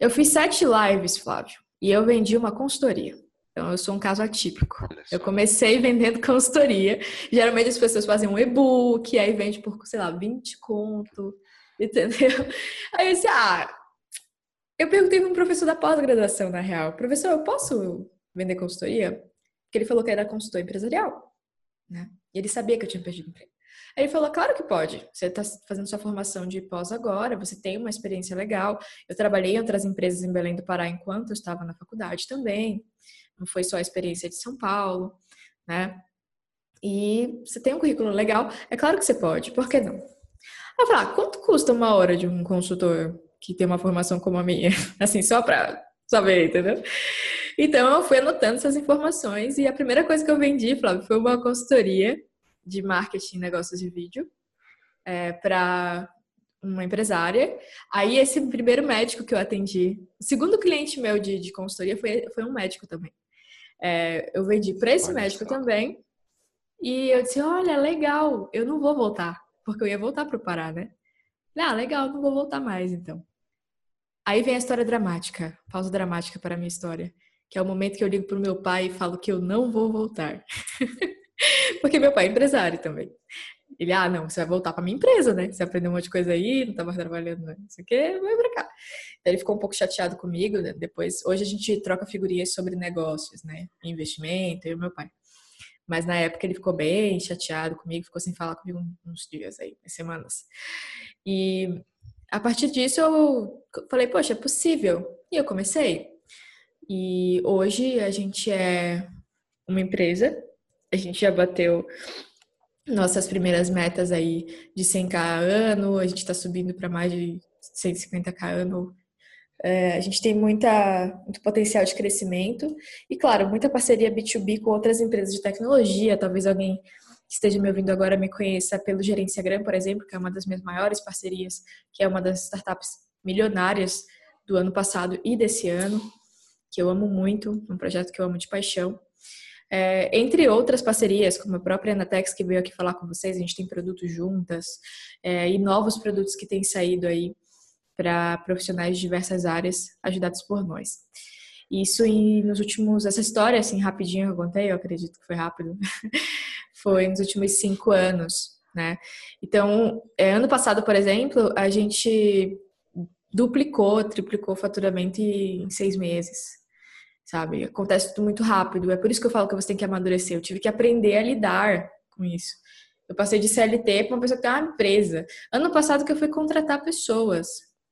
Eu fiz sete lives, Flávio, e eu vendi uma consultoria. Então, eu sou um caso atípico. Eu comecei vendendo consultoria. Geralmente as pessoas fazem um e-book, aí vende por, sei lá, 20 conto, entendeu? Aí eu disse, ah, eu perguntei para um professor da pós-graduação, na real, professor, eu posso vender consultoria? Porque ele falou que era consultor empresarial, né? E ele sabia que eu tinha perdido emprego. Aí ele falou, claro que pode. Você está fazendo sua formação de pós agora, você tem uma experiência legal. Eu trabalhei em outras empresas em Belém do Pará enquanto eu estava na faculdade também. Não foi só a experiência de São Paulo, né? E você tem um currículo legal, é claro que você pode, por que não? Eu falei, ah, quanto custa uma hora de um consultor que tem uma formação como a minha, assim, só para saber, entendeu? Então eu fui anotando essas informações e a primeira coisa que eu vendi, Flávio, foi uma consultoria de marketing e negócios de vídeo é, para uma empresária. Aí esse primeiro médico que eu atendi, o segundo cliente meu de, de consultoria foi, foi um médico também. É, eu vendi para esse Olha médico só. também. E eu disse, olha, legal, eu não vou voltar, porque eu ia voltar para o Pará, né? Ah, legal, não vou voltar mais então. Aí vem a história dramática, pausa dramática para a minha história, que é o momento que eu ligo pro meu pai e falo que eu não vou voltar. Porque meu pai é empresário também. Ele, ah, não, você vai voltar para minha empresa, né? Você aprendeu um monte de coisa aí, não estava trabalhando, não sei o quê, vai para cá. Então, ele ficou um pouco chateado comigo, né? depois, hoje a gente troca figurinhas sobre negócios, né? Investimento, eu e meu pai. Mas na época ele ficou bem chateado comigo, ficou sem falar comigo uns dias aí, semanas. E a partir disso eu falei, poxa, é possível. E eu comecei. E hoje a gente é uma empresa, a gente já bateu nossas primeiras metas aí de 100k ano, a gente está subindo para mais de 150k ano. É, a gente tem muita, muito potencial de crescimento e, claro, muita parceria B2B com outras empresas de tecnologia. Talvez alguém que esteja me ouvindo agora me conheça pelo Gerenciagram, por exemplo, que é uma das minhas maiores parcerias, que é uma das startups milionárias do ano passado e desse ano, que eu amo muito, um projeto que eu amo de paixão. É, entre outras parcerias, como a própria Anatex, que veio aqui falar com vocês, a gente tem produtos juntas, é, e novos produtos que têm saído aí para profissionais de diversas áreas, ajudados por nós. Isso em, nos últimos, essa história, assim, rapidinho eu contei, eu acredito que foi rápido, foi nos últimos cinco anos, né? Então, é, ano passado, por exemplo, a gente duplicou, triplicou o faturamento em seis meses, sabe? Acontece tudo muito rápido. É por isso que eu falo que você tem que amadurecer. Eu tive que aprender a lidar com isso. Eu passei de CLT para uma pessoa que tem uma empresa. Ano passado que eu fui contratar pessoas.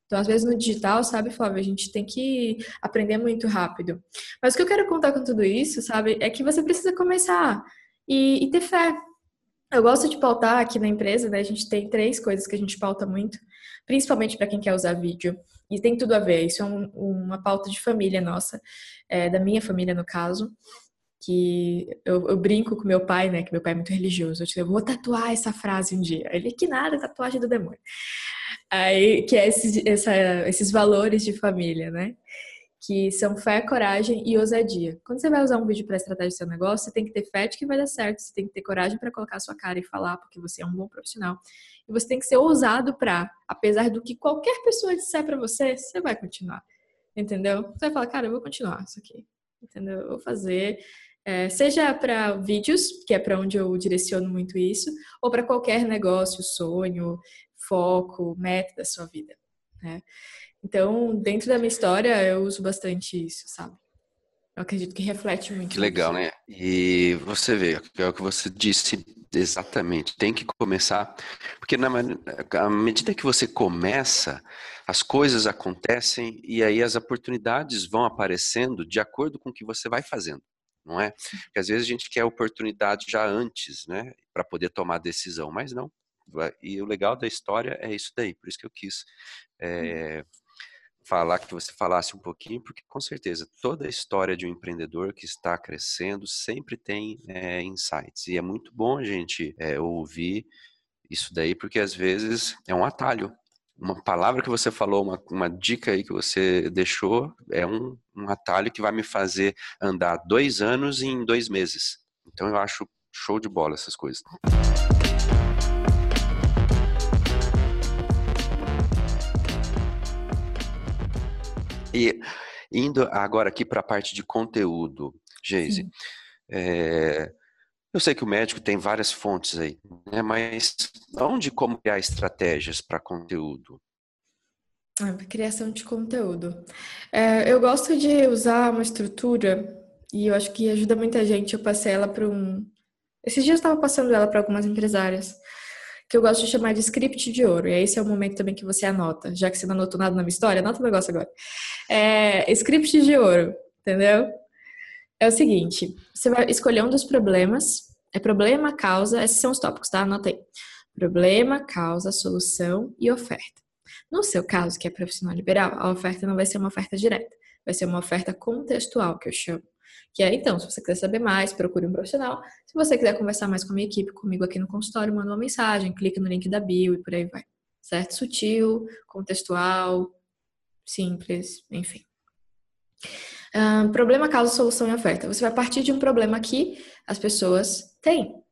Então, às vezes no digital, sabe, Flávia, a gente tem que aprender muito rápido. Mas o que eu quero contar com tudo isso, sabe, é que você precisa começar e, e ter fé. Eu gosto de pautar aqui na empresa, né? A gente tem três coisas que a gente pauta muito, principalmente para quem quer usar vídeo. E tem tudo a ver. Isso é um, uma pauta de família nossa, é, da minha família no caso que eu, eu, brinco com meu pai, né? Que meu pai é muito religioso. Eu, digo, eu vou tatuar essa frase um dia. Ele, que nada, tatuagem do demônio. Aí, que é essa, esses valores de família, né? Que são fé, coragem e ousadia. Quando você vai usar um vídeo para estratégia do seu negócio, você tem que ter fé de que vai dar certo. Você tem que ter coragem para colocar a sua cara e falar, porque você é um bom profissional. E você tem que ser ousado para, apesar do que qualquer pessoa disser para você, você vai continuar. Entendeu? Você vai falar, cara, eu vou continuar isso aqui. Entendeu? Eu vou fazer. É, seja para vídeos, que é para onde eu direciono muito isso, ou para qualquer negócio, sonho, foco, meta da sua vida. Né? Então, dentro da minha história, eu uso bastante isso, sabe? Eu acredito que reflete muito. Que legal, né? E você vê, é o que você disse Exatamente, tem que começar, porque na, à medida que você começa, as coisas acontecem e aí as oportunidades vão aparecendo de acordo com o que você vai fazendo, não é? Porque às vezes a gente quer oportunidade já antes, né, para poder tomar decisão, mas não. E o legal da história é isso daí, por isso que eu quis é, falar que você falasse um pouquinho, porque com certeza toda a história de um empreendedor que está crescendo sempre tem é, insights. E é muito bom a gente é, ouvir isso daí, porque às vezes é um atalho. Uma palavra que você falou, uma, uma dica aí que você deixou, é um, um atalho que vai me fazer andar dois anos em dois meses. Então eu acho show de bola essas coisas. E indo agora aqui para a parte de conteúdo, Geise, é, eu sei que o médico tem várias fontes aí, né, mas onde como criar estratégias para conteúdo? Ah, criação de conteúdo. É, eu gosto de usar uma estrutura e eu acho que ajuda muita gente. Eu passei ela para um. Esses dias eu estava passando ela para algumas empresárias que eu gosto de chamar de script de ouro. E esse é o momento também que você anota. Já que você não anotou nada na minha história, anota o negócio agora. É, script de ouro, entendeu? É o seguinte: você vai escolher um dos problemas. É problema, causa, esses são os tópicos, tá? Anotei. Problema, causa, solução e oferta. No seu caso, que é profissional liberal, a oferta não vai ser uma oferta direta, vai ser uma oferta contextual, que eu chamo. Que é, então, se você quiser saber mais, procure um profissional. Se você quiser conversar mais com a minha equipe, comigo aqui no consultório, manda uma mensagem, clique no link da bio e por aí vai. Certo? Sutil, contextual, simples, enfim. Um, problema, causa, solução e oferta. Você vai partir de um problema que as pessoas têm,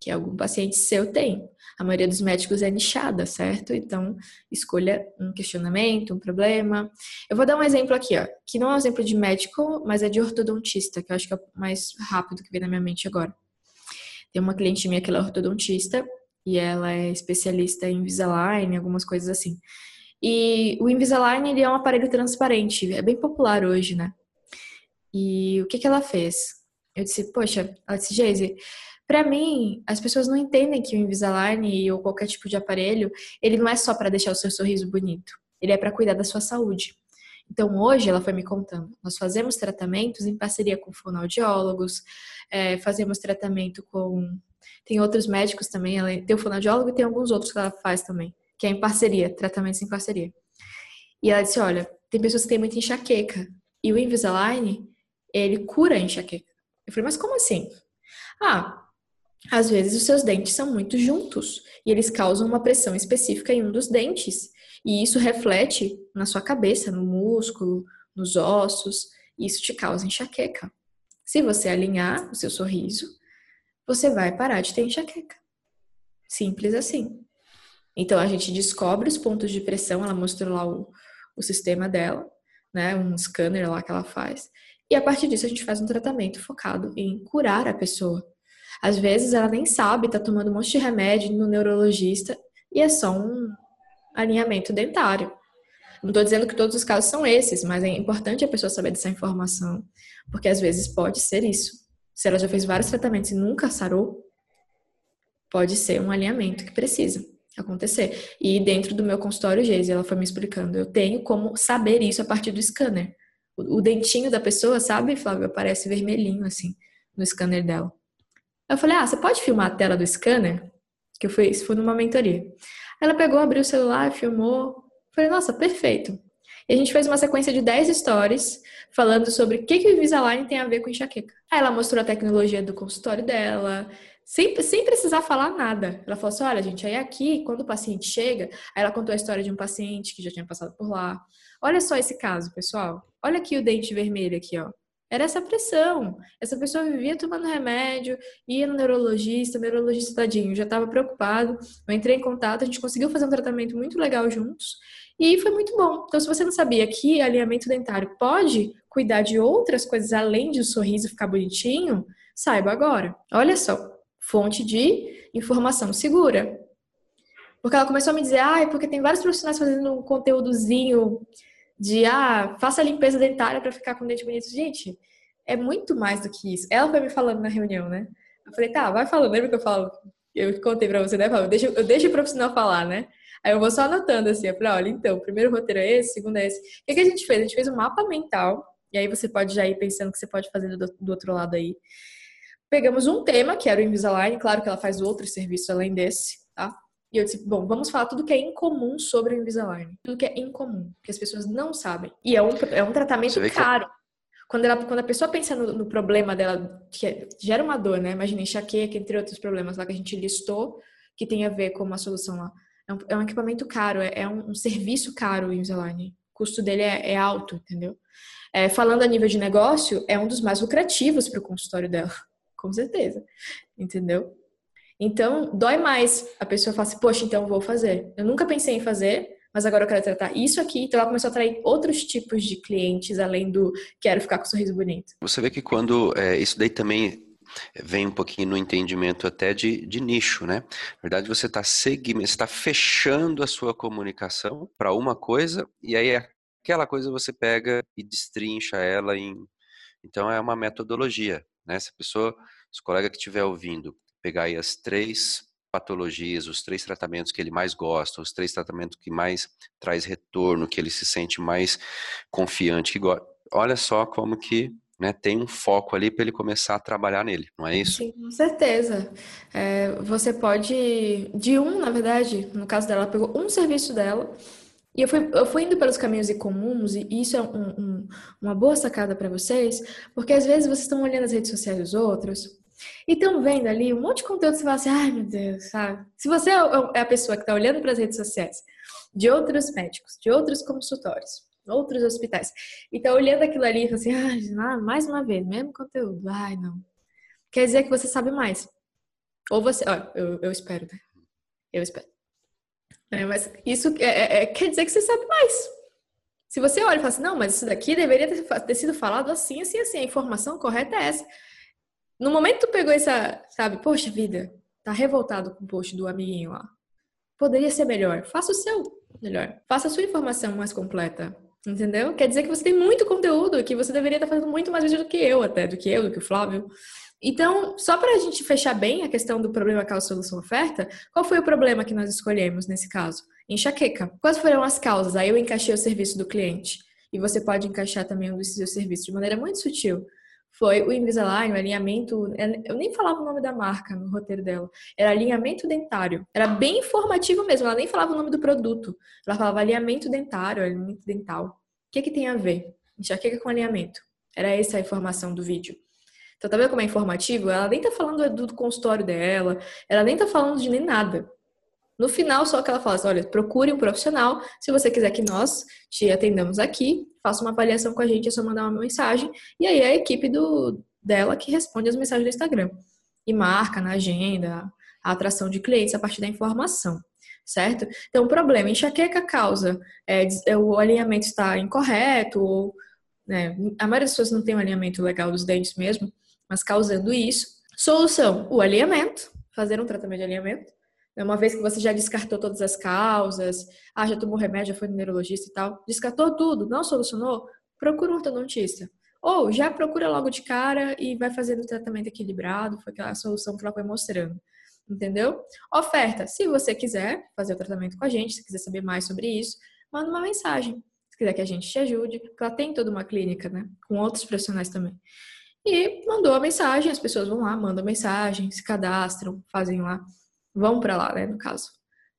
que algum paciente seu tem. A maioria dos médicos é nichada, certo? Então, escolha um questionamento, um problema. Eu vou dar um exemplo aqui, ó, que não é um exemplo de médico, mas é de ortodontista, que eu acho que é o mais rápido que vem na minha mente agora. Tem uma cliente minha que ela é ortodontista e ela é especialista em Invisalign, algumas coisas assim. E o Invisalign ele é um aparelho transparente, é bem popular hoje, né? E o que, que ela fez? Eu disse, poxa, ela disse, Geise, para mim, as pessoas não entendem que o Invisalign ou qualquer tipo de aparelho, ele não é só para deixar o seu sorriso bonito. Ele é para cuidar da sua saúde. Então, hoje, ela foi me contando, nós fazemos tratamentos em parceria com fonoaudiólogos, é, fazemos tratamento com... Tem outros médicos também, ela tem o fonoaudiólogo e tem alguns outros que ela faz também, que é em parceria, tratamentos em parceria. E ela disse, olha, tem pessoas que têm muita enxaqueca, e o Invisalign, ele cura a enxaqueca. Eu falei, mas como assim? Ah, às vezes os seus dentes são muito juntos e eles causam uma pressão específica em um dos dentes. E isso reflete na sua cabeça, no músculo, nos ossos, e isso te causa enxaqueca. Se você alinhar o seu sorriso, você vai parar de ter enxaqueca. Simples assim. Então a gente descobre os pontos de pressão, ela mostrou lá o, o sistema dela, né, um scanner lá que ela faz, e a partir disso a gente faz um tratamento focado em curar a pessoa às vezes ela nem sabe, tá tomando um monte de remédio no neurologista e é só um alinhamento dentário. Não estou dizendo que todos os casos são esses, mas é importante a pessoa saber dessa informação, porque às vezes pode ser isso. Se ela já fez vários tratamentos e nunca sarou, pode ser um alinhamento que precisa acontecer. E dentro do meu consultório, Geise, ela foi me explicando, eu tenho como saber isso a partir do scanner. O, o dentinho da pessoa, sabe, Flávio, aparece vermelhinho assim no scanner dela. Eu falei, ah, você pode filmar a tela do scanner? Que eu fui numa mentoria. Ela pegou, abriu o celular, filmou. Falei, nossa, perfeito. E a gente fez uma sequência de 10 stories falando sobre o que, que o Invisalign tem a ver com enxaqueca. Aí ela mostrou a tecnologia do consultório dela, sem, sem precisar falar nada. Ela falou assim: olha, gente, aí aqui, quando o paciente chega, aí ela contou a história de um paciente que já tinha passado por lá. Olha só esse caso, pessoal. Olha aqui o dente vermelho aqui, ó. Era essa pressão. Essa pessoa vivia tomando remédio, ia no neurologista, o neurologista tadinho já estava preocupado. Eu entrei em contato, a gente conseguiu fazer um tratamento muito legal juntos e foi muito bom. Então, se você não sabia que alinhamento dentário pode cuidar de outras coisas além de o sorriso ficar bonitinho, saiba agora. Olha só, fonte de informação segura. Porque ela começou a me dizer, ah, é porque tem vários profissionais fazendo um conteúdozinho de ah, faça a limpeza dentária para ficar com o dente bonito. Gente, é muito mais do que isso. Ela foi me falando na reunião, né? Eu falei, tá, vai falando, lembra que eu falo? eu contei pra você, né? Eu deixo, eu deixo o profissional falar, né? Aí eu vou só anotando assim, eu falei, olha, então, primeiro roteiro é esse, segundo é esse. O que, que a gente fez? A gente fez um mapa mental, e aí você pode já ir pensando que você pode fazer do, do outro lado aí. Pegamos um tema, que era o Invisalign, claro que ela faz outros serviços além desse, tá? E eu disse, bom, vamos falar tudo que é incomum sobre o Invisalign. Tudo que é incomum, que as pessoas não sabem. E é um, é um tratamento caro. Que... Quando, ela, quando a pessoa pensa no, no problema dela, que é, gera uma dor, né? Imagina enxaqueca, entre outros problemas lá que a gente listou, que tem a ver com uma solução lá. É um, é um equipamento caro, é, é um, um, serviço caro o Invisalign. O custo dele é, é alto, entendeu? É, falando a nível de negócio, é um dos mais lucrativos para o consultório dela. Com certeza. Entendeu? Então, dói mais. A pessoa fala assim, poxa, então vou fazer. Eu nunca pensei em fazer, mas agora eu quero tratar isso aqui. Então, ela começou a atrair outros tipos de clientes, além do quero ficar com um sorriso bonito. Você vê que quando é, isso daí também vem um pouquinho no entendimento até de, de nicho, né? Na verdade, você está está fechando a sua comunicação para uma coisa e aí aquela coisa você pega e destrincha ela em. Então é uma metodologia, né? Se a pessoa, se o colega que estiver ouvindo pegar aí as três patologias, os três tratamentos que ele mais gosta, os três tratamentos que mais traz retorno, que ele se sente mais confiante, que gosta. Olha só como que né, tem um foco ali para ele começar a trabalhar nele, não é isso? Sim, com certeza. É, você pode, de um, na verdade, no caso dela, ela pegou um serviço dela, e eu fui, eu fui indo pelos caminhos incomuns, e isso é um, um, uma boa sacada para vocês, porque às vezes vocês estão olhando as redes sociais dos outros, e estão vendo ali um monte de conteúdo você fala assim, ai meu Deus, sabe? Se você é, é a pessoa que está olhando para as redes sociais de outros médicos, de outros consultórios, outros hospitais, e está olhando aquilo ali e fala assim, ai, mais uma vez, mesmo conteúdo, ai não. Quer dizer que você sabe mais. Ou você, ó, eu, eu espero, né? Eu espero. É, mas isso é, é, é, quer dizer que você sabe mais. Se você olha e fala assim, não, mas isso daqui deveria ter, ter sido falado assim, assim, assim, a informação correta é essa. No momento que tu pegou essa, sabe, poxa vida, tá revoltado com o post do amiguinho lá. Poderia ser melhor. Faça o seu melhor. Faça a sua informação mais completa. Entendeu? Quer dizer que você tem muito conteúdo, que você deveria estar fazendo muito mais vídeo do que eu, até, do que eu, do que o Flávio. Então, só para a gente fechar bem a questão do problema causa solução oferta, qual foi o problema que nós escolhemos nesse caso? Enxaqueca. Quais foram as causas? Aí eu encaixei o serviço do cliente. E você pode encaixar também dos seus serviços de maneira muito sutil foi o Invisalign, o alinhamento. Eu nem falava o nome da marca no roteiro dela. Era alinhamento dentário. Era bem informativo mesmo. Ela nem falava o nome do produto. Ela falava alinhamento dentário, alinhamento dental. O que, que tem a ver? Enxaqueca com alinhamento. Era essa a informação do vídeo. Então, tá vendo como é informativo? Ela nem tá falando do consultório dela, ela nem tá falando de nem nada. No final, só que ela fala assim, olha, procure um profissional. Se você quiser que nós te atendamos aqui, faça uma avaliação com a gente, é só mandar uma mensagem. E aí é a equipe do, dela que responde as mensagens do Instagram. E marca na agenda a atração de clientes a partir da informação, certo? Então, o problema, enxaqueca causa, é, é, o alinhamento está incorreto, ou, né, a maioria das pessoas não tem um alinhamento legal dos dentes mesmo, mas causando isso. Solução, o alinhamento, fazer um tratamento de alinhamento. É uma vez que você já descartou todas as causas, ah, já tomou remédio, já foi no neurologista e tal, descartou tudo, não solucionou, procura um ortodontista. Ou já procura logo de cara e vai fazendo o tratamento equilibrado, foi aquela solução que ela foi mostrando. Entendeu? Oferta. Se você quiser fazer o tratamento com a gente, se quiser saber mais sobre isso, manda uma mensagem. Se quiser que a gente te ajude, porque ela tem toda uma clínica, né? Com outros profissionais também. E mandou a mensagem, as pessoas vão lá, mandam mensagem, se cadastram, fazem lá vão para lá, né, no caso.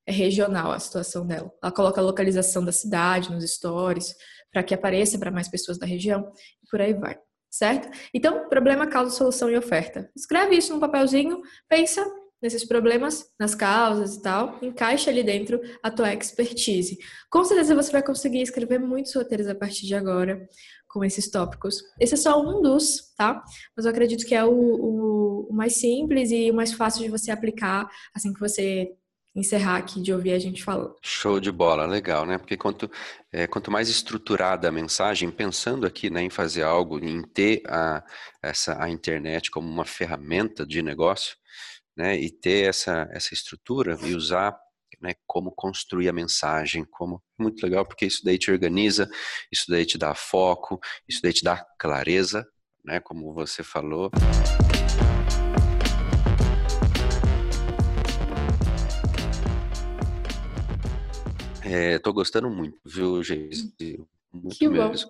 É regional a situação dela. Ela coloca a localização da cidade nos stories para que apareça para mais pessoas da região e por aí vai, certo? Então, problema, causa, solução e oferta. Escreve isso num papelzinho, pensa nesses problemas, nas causas e tal, encaixa ali dentro a tua expertise. Com certeza você vai conseguir escrever muitos roteiros a partir de agora com esses tópicos. Esse é só um dos, tá? Mas eu acredito que é o, o, o mais simples e o mais fácil de você aplicar assim que você encerrar aqui de ouvir a gente falando. Show de bola, legal, né? Porque quanto, é, quanto mais estruturada a mensagem, pensando aqui né, em fazer algo, em ter a, essa, a internet como uma ferramenta de negócio, né? E ter essa, essa estrutura e usar né? Como construir a mensagem, como muito legal porque isso daí te organiza, isso daí te dá foco, isso daí te dá clareza, né? Como você falou. Estou é, gostando muito, viu, gente? Hum. Muito que mesmo.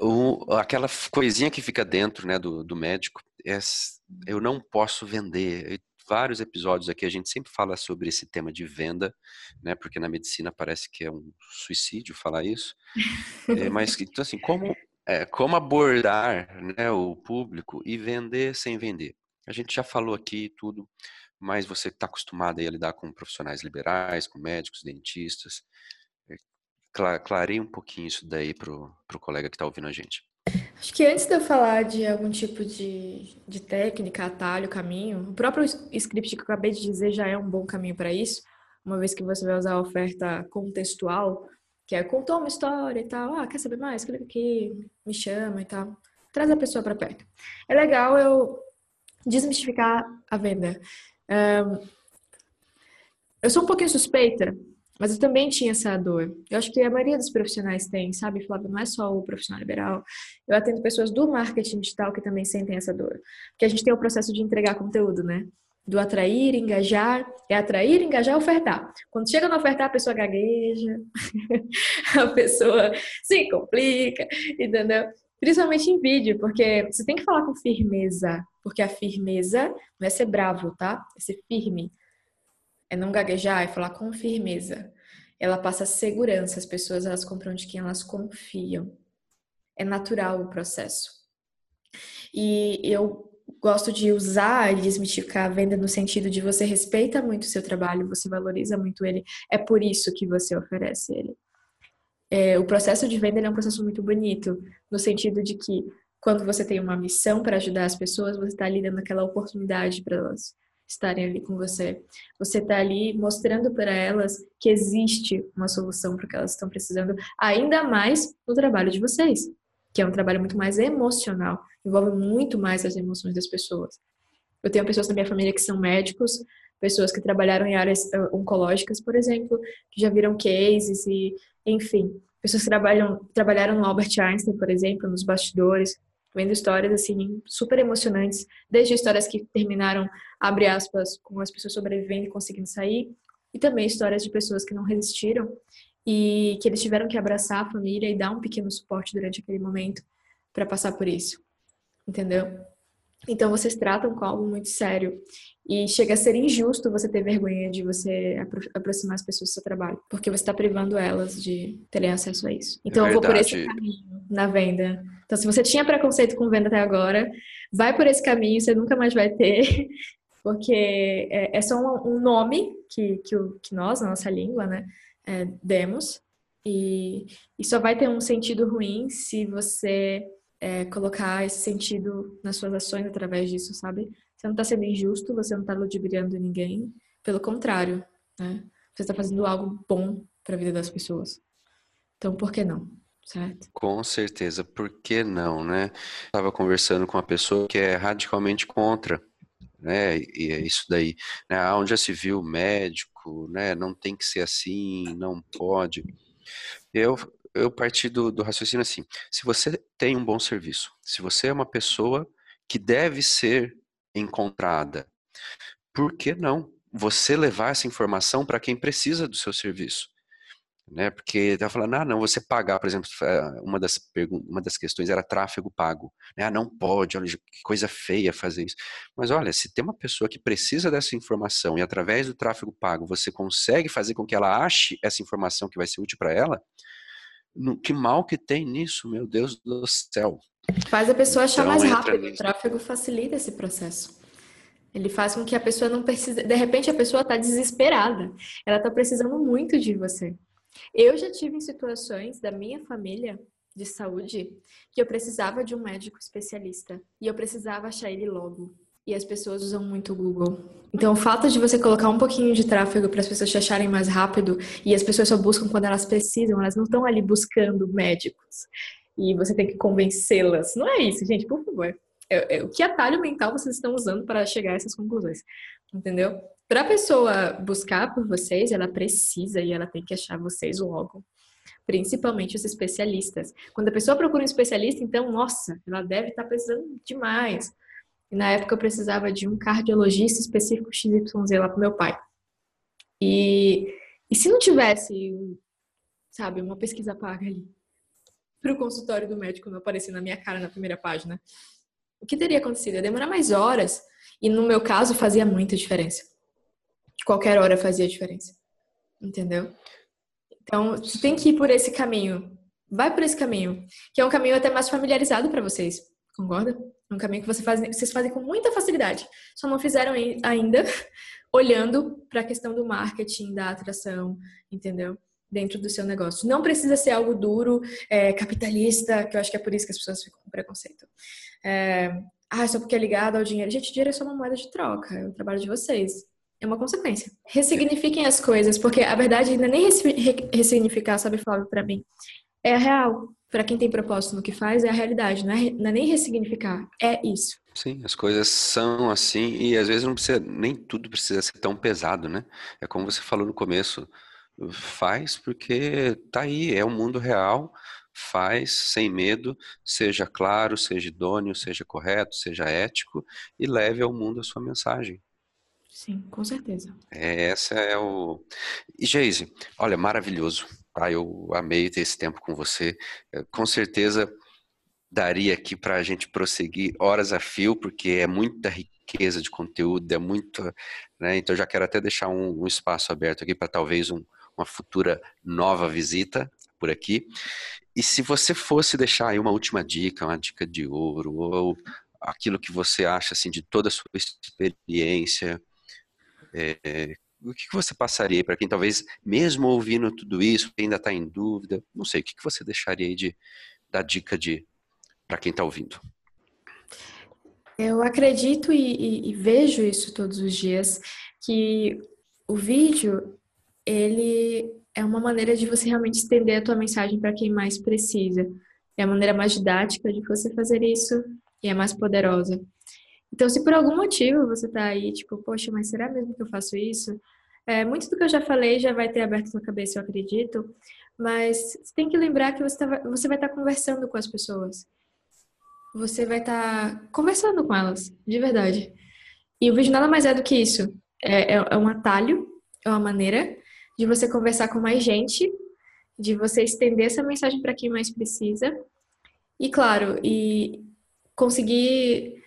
Bom. O, aquela coisinha que fica dentro né, do, do médico, é, eu não posso vender, Vários episódios aqui a gente sempre fala sobre esse tema de venda, né? Porque na medicina parece que é um suicídio falar isso. É, mas então assim, como é, como abordar né, o público e vender sem vender? A gente já falou aqui tudo, mas você está acostumado a lidar com profissionais liberais, com médicos, dentistas. É, clarei um pouquinho isso daí para o colega que está ouvindo a gente. Acho que antes de eu falar de algum tipo de, de técnica, atalho, caminho, o próprio script que eu acabei de dizer já é um bom caminho para isso, uma vez que você vai usar a oferta contextual, que é contou uma história e tal, ah, quer saber mais? Clica aqui, me chama e tal. Traz a pessoa para perto. É legal eu desmistificar a venda. Um, eu sou um pouquinho suspeita, mas eu também tinha essa dor. Eu acho que a maioria dos profissionais tem, sabe, Flávio? Não é só o profissional liberal. Eu atendo pessoas do marketing digital que também sentem essa dor. Porque a gente tem o processo de entregar conteúdo, né? Do atrair, engajar, é atrair, engajar, ofertar. Quando chega no ofertar, a pessoa gagueja, a pessoa se complica, entendeu? Principalmente em vídeo, porque você tem que falar com firmeza, porque a firmeza não é ser bravo, tá? É ser firme. É não gaguejar, é falar com firmeza. Ela passa segurança, as pessoas elas compram de quem elas confiam. É natural o processo. E eu gosto de usar e desmitificar a venda no sentido de você respeita muito o seu trabalho, você valoriza muito ele, é por isso que você oferece ele. É, o processo de venda é um processo muito bonito, no sentido de que quando você tem uma missão para ajudar as pessoas, você está ali dando aquela oportunidade para elas estarem ali com você. Você está ali mostrando para elas que existe uma solução para o que elas estão precisando, ainda mais no trabalho de vocês, que é um trabalho muito mais emocional, envolve muito mais as emoções das pessoas. Eu tenho pessoas na minha família que são médicos, pessoas que trabalharam em áreas oncológicas, por exemplo, que já viram cases e enfim, pessoas que trabalham, trabalharam no Albert Einstein, por exemplo, nos bastidores, vendo histórias assim super emocionantes, desde histórias que terminaram, abre aspas, com as pessoas sobrevivendo e conseguindo sair, e também histórias de pessoas que não resistiram e que eles tiveram que abraçar a família e dar um pequeno suporte durante aquele momento para passar por isso. Entendeu? Então vocês tratam com algo muito sério e chega a ser injusto você ter vergonha de você aproximar as pessoas do seu trabalho, porque você está privando elas de terem acesso a isso. Então é eu vou por esse caminho na venda. Então se você tinha preconceito com venda até agora, vai por esse caminho, você nunca mais vai ter, porque é, é só um, nome que, que, que, nós, na nossa língua, né, é, demos e, e só vai ter um sentido ruim se você é, colocar esse sentido nas suas ações através disso, sabe? Você não está sendo injusto, você não está ludibriando ninguém. Pelo contrário, né? Você está fazendo algo bom para a vida das pessoas. Então, por que não? Certo? Com certeza, por que não, né? Estava conversando com uma pessoa que é radicalmente contra, né? E é isso daí, né? Onde já se viu médico, né? Não tem que ser assim, não pode. Eu eu parti do, do raciocínio assim: se você tem um bom serviço, se você é uma pessoa que deve ser encontrada, por que não você levar essa informação para quem precisa do seu serviço? Né? Porque tá falando, ah, não, você pagar, por exemplo, uma das, uma das questões era tráfego pago. Né? Ah, não pode, olha que coisa feia fazer isso. Mas olha, se tem uma pessoa que precisa dessa informação e através do tráfego pago você consegue fazer com que ela ache essa informação que vai ser útil para ela, no, que mal que tem nisso, meu Deus do céu. Faz a pessoa achar então, mais rápido. O tráfego facilita esse processo. Ele faz com que a pessoa não precise. De repente, a pessoa está desesperada. Ela está precisando muito de você. Eu já tive em situações da minha família de saúde que eu precisava de um médico especialista e eu precisava achar ele logo e as pessoas usam muito o Google. Então, o fato de você colocar um pouquinho de tráfego para as pessoas te acharem mais rápido e as pessoas só buscam quando elas precisam, elas não estão ali buscando médicos e você tem que convencê-las. Não é isso, gente, por favor. É, é, o que atalho mental vocês estão usando para chegar a essas conclusões? Entendeu? Para a pessoa buscar por vocês, ela precisa e ela tem que achar vocês logo. Principalmente os especialistas. Quando a pessoa procura um especialista, então, nossa, ela deve estar tá precisando demais. E na época eu precisava de um cardiologista específico XYZ lá pro meu pai. E, e se não tivesse sabe, uma pesquisa paga ali para o consultório do médico não aparecer na minha cara na primeira página, o que teria acontecido? Ia demorar mais horas. E no meu caso fazia muita diferença. Qualquer hora fazia diferença. Entendeu? Então, você tem que ir por esse caminho. Vai por esse caminho, que é um caminho até mais familiarizado para vocês. Concorda? É um caminho que você faz, vocês fazem com muita facilidade. Só não fizeram ainda olhando para a questão do marketing, da atração, entendeu? Dentro do seu negócio. Não precisa ser algo duro, é, capitalista, que eu acho que é por isso que as pessoas ficam com preconceito. É, ah, só porque é ligado ao dinheiro. Gente, dinheiro é só uma moeda de troca, é o trabalho de vocês. É uma consequência. Ressignifiquem as coisas, porque a verdade é nem ressignificar, sabe, Flávio, para mim. É a real. Para quem tem propósito no que faz, é a realidade. Não é, não é nem ressignificar, é isso. Sim, as coisas são assim e às vezes não precisa, nem tudo precisa ser tão pesado, né? É como você falou no começo, faz porque tá aí, é o mundo real, faz sem medo, seja claro, seja idôneo, seja correto, seja ético e leve ao mundo a sua mensagem. Sim, com certeza. É, essa é o. E Geise, olha, maravilhoso. Tá? Eu amei ter esse tempo com você. É, com certeza daria aqui para a gente prosseguir horas a fio, porque é muita riqueza de conteúdo, é muito. Né? Então, já quero até deixar um, um espaço aberto aqui para talvez um, uma futura nova visita por aqui. E se você fosse deixar aí uma última dica, uma dica de ouro, ou aquilo que você acha assim de toda a sua experiência, é, o que, você passaria para quem talvez, mesmo ouvindo tudo isso, ainda está em dúvida? Não sei, o que, você deixaria aí de dar dica de para quem está ouvindo? Eu acredito e, e, e, vejo isso todos os dias que o vídeo ele é uma maneira de você realmente estender a tua mensagem para quem mais precisa. É a maneira mais didática de você fazer isso e é mais poderosa. Então, se por algum motivo você tá aí, tipo, poxa, mas será mesmo que eu faço isso? É, muito do que eu já falei já vai ter aberto sua cabeça, eu acredito, mas você tem que lembrar que você, tá, você vai estar tá conversando com as pessoas. Você vai estar tá conversando com elas, de verdade. E o vídeo nada mais é do que isso. É, é, é um atalho, é uma maneira de você conversar com mais gente, de você estender essa mensagem para quem mais precisa. E claro, e conseguir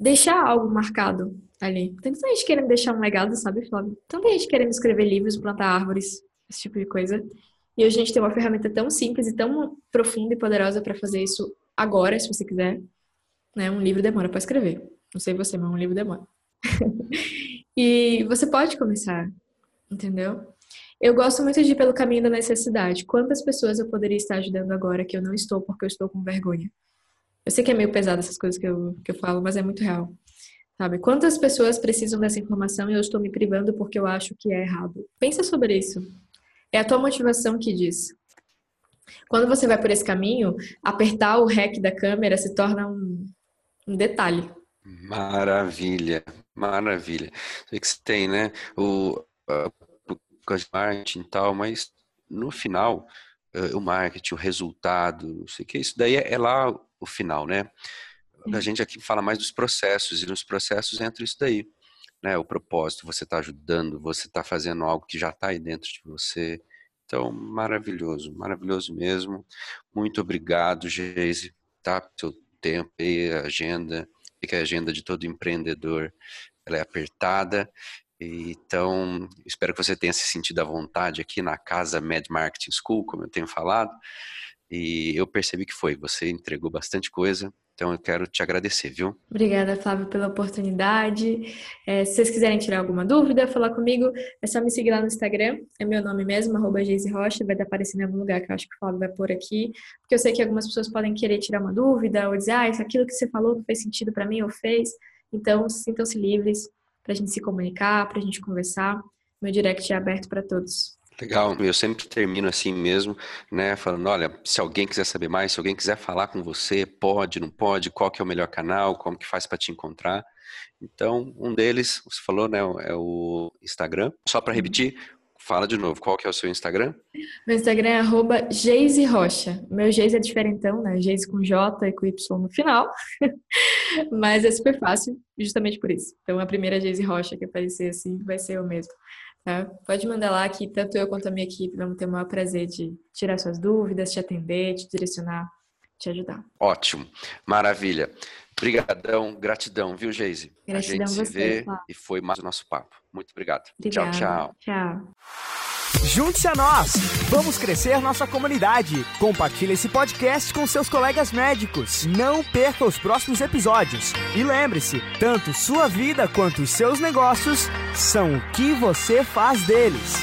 deixar algo marcado ali. Tem tanta gente querendo deixar um legado, sabe, Flávio? Tanta gente querendo escrever livros, plantar árvores, esse tipo de coisa. E hoje a gente tem uma ferramenta tão simples e tão profunda e poderosa para fazer isso agora, se você quiser. Né? Um livro demora para escrever. Não sei você, mas um livro demora. e você pode começar, entendeu? Eu gosto muito de ir pelo caminho da necessidade. Quantas pessoas eu poderia estar ajudando agora que eu não estou porque eu estou com vergonha? Eu sei que é meio pesado essas coisas que eu, que eu falo, mas é muito real. Sabe? Quantas pessoas precisam dessa informação e eu estou me privando porque eu acho que é errado? Pensa sobre isso. É a tua motivação que diz. Quando você vai por esse caminho, apertar o REC da câmera se torna um, um detalhe. Maravilha, maravilha. Sei que você tem, né? O, marketing e tal, mas no final, uh, o marketing, o resultado, não sei o que, isso daí é, é lá o final, né? A gente aqui fala mais dos processos, e nos processos entra isso daí, né? O propósito, você está ajudando, você está fazendo algo que já está aí dentro de você. Então, maravilhoso, maravilhoso mesmo. Muito obrigado, Geise, tá? Seu tempo e agenda, e que a agenda de todo empreendedor ela é apertada. Então, espero que você tenha se sentido à vontade aqui na casa Mad Marketing School, como eu tenho falado. E eu percebi que foi. Você entregou bastante coisa. Então eu quero te agradecer, viu? Obrigada, Flávio, pela oportunidade. É, se vocês quiserem tirar alguma dúvida, falar comigo, é só me seguir lá no Instagram. É meu nome mesmo, arroba Rocha. Vai aparecendo em algum lugar que eu acho que o Flávio vai pôr aqui. Porque eu sei que algumas pessoas podem querer tirar uma dúvida ou dizer, ah, isso, aquilo que você falou não fez sentido para mim ou fez. Então, sintam-se livres para a gente se comunicar, para a gente conversar. Meu direct é aberto para todos. Legal, eu sempre termino assim mesmo, né, falando, olha, se alguém quiser saber mais, se alguém quiser falar com você, pode, não pode, qual que é o melhor canal, como que faz para te encontrar. Então, um deles, você falou, né, é o Instagram. Só para uhum. repetir, fala de novo, qual que é o seu Instagram? Meu Instagram é arroba Geise Rocha. Meu Geise é diferentão, né, Geise com J e com Y no final, mas é super fácil, justamente por isso. Então, a primeira Geise Rocha que aparecer assim vai ser eu mesmo. Tá? Pode mandar lá que tanto eu quanto a minha equipe vamos ter o maior prazer de tirar suas dúvidas, te atender, te direcionar, te ajudar. Ótimo, maravilha. Obrigadão, gratidão, viu, Geise? Gratidão a gente se você, vê e foi mais o nosso papo. Muito obrigado. Obrigada. Tchau, tchau. Tchau. Junte-se a nós! Vamos crescer nossa comunidade. Compartilhe esse podcast com seus colegas médicos. Não perca os próximos episódios. E lembre-se, tanto sua vida quanto os seus negócios são o que você faz deles.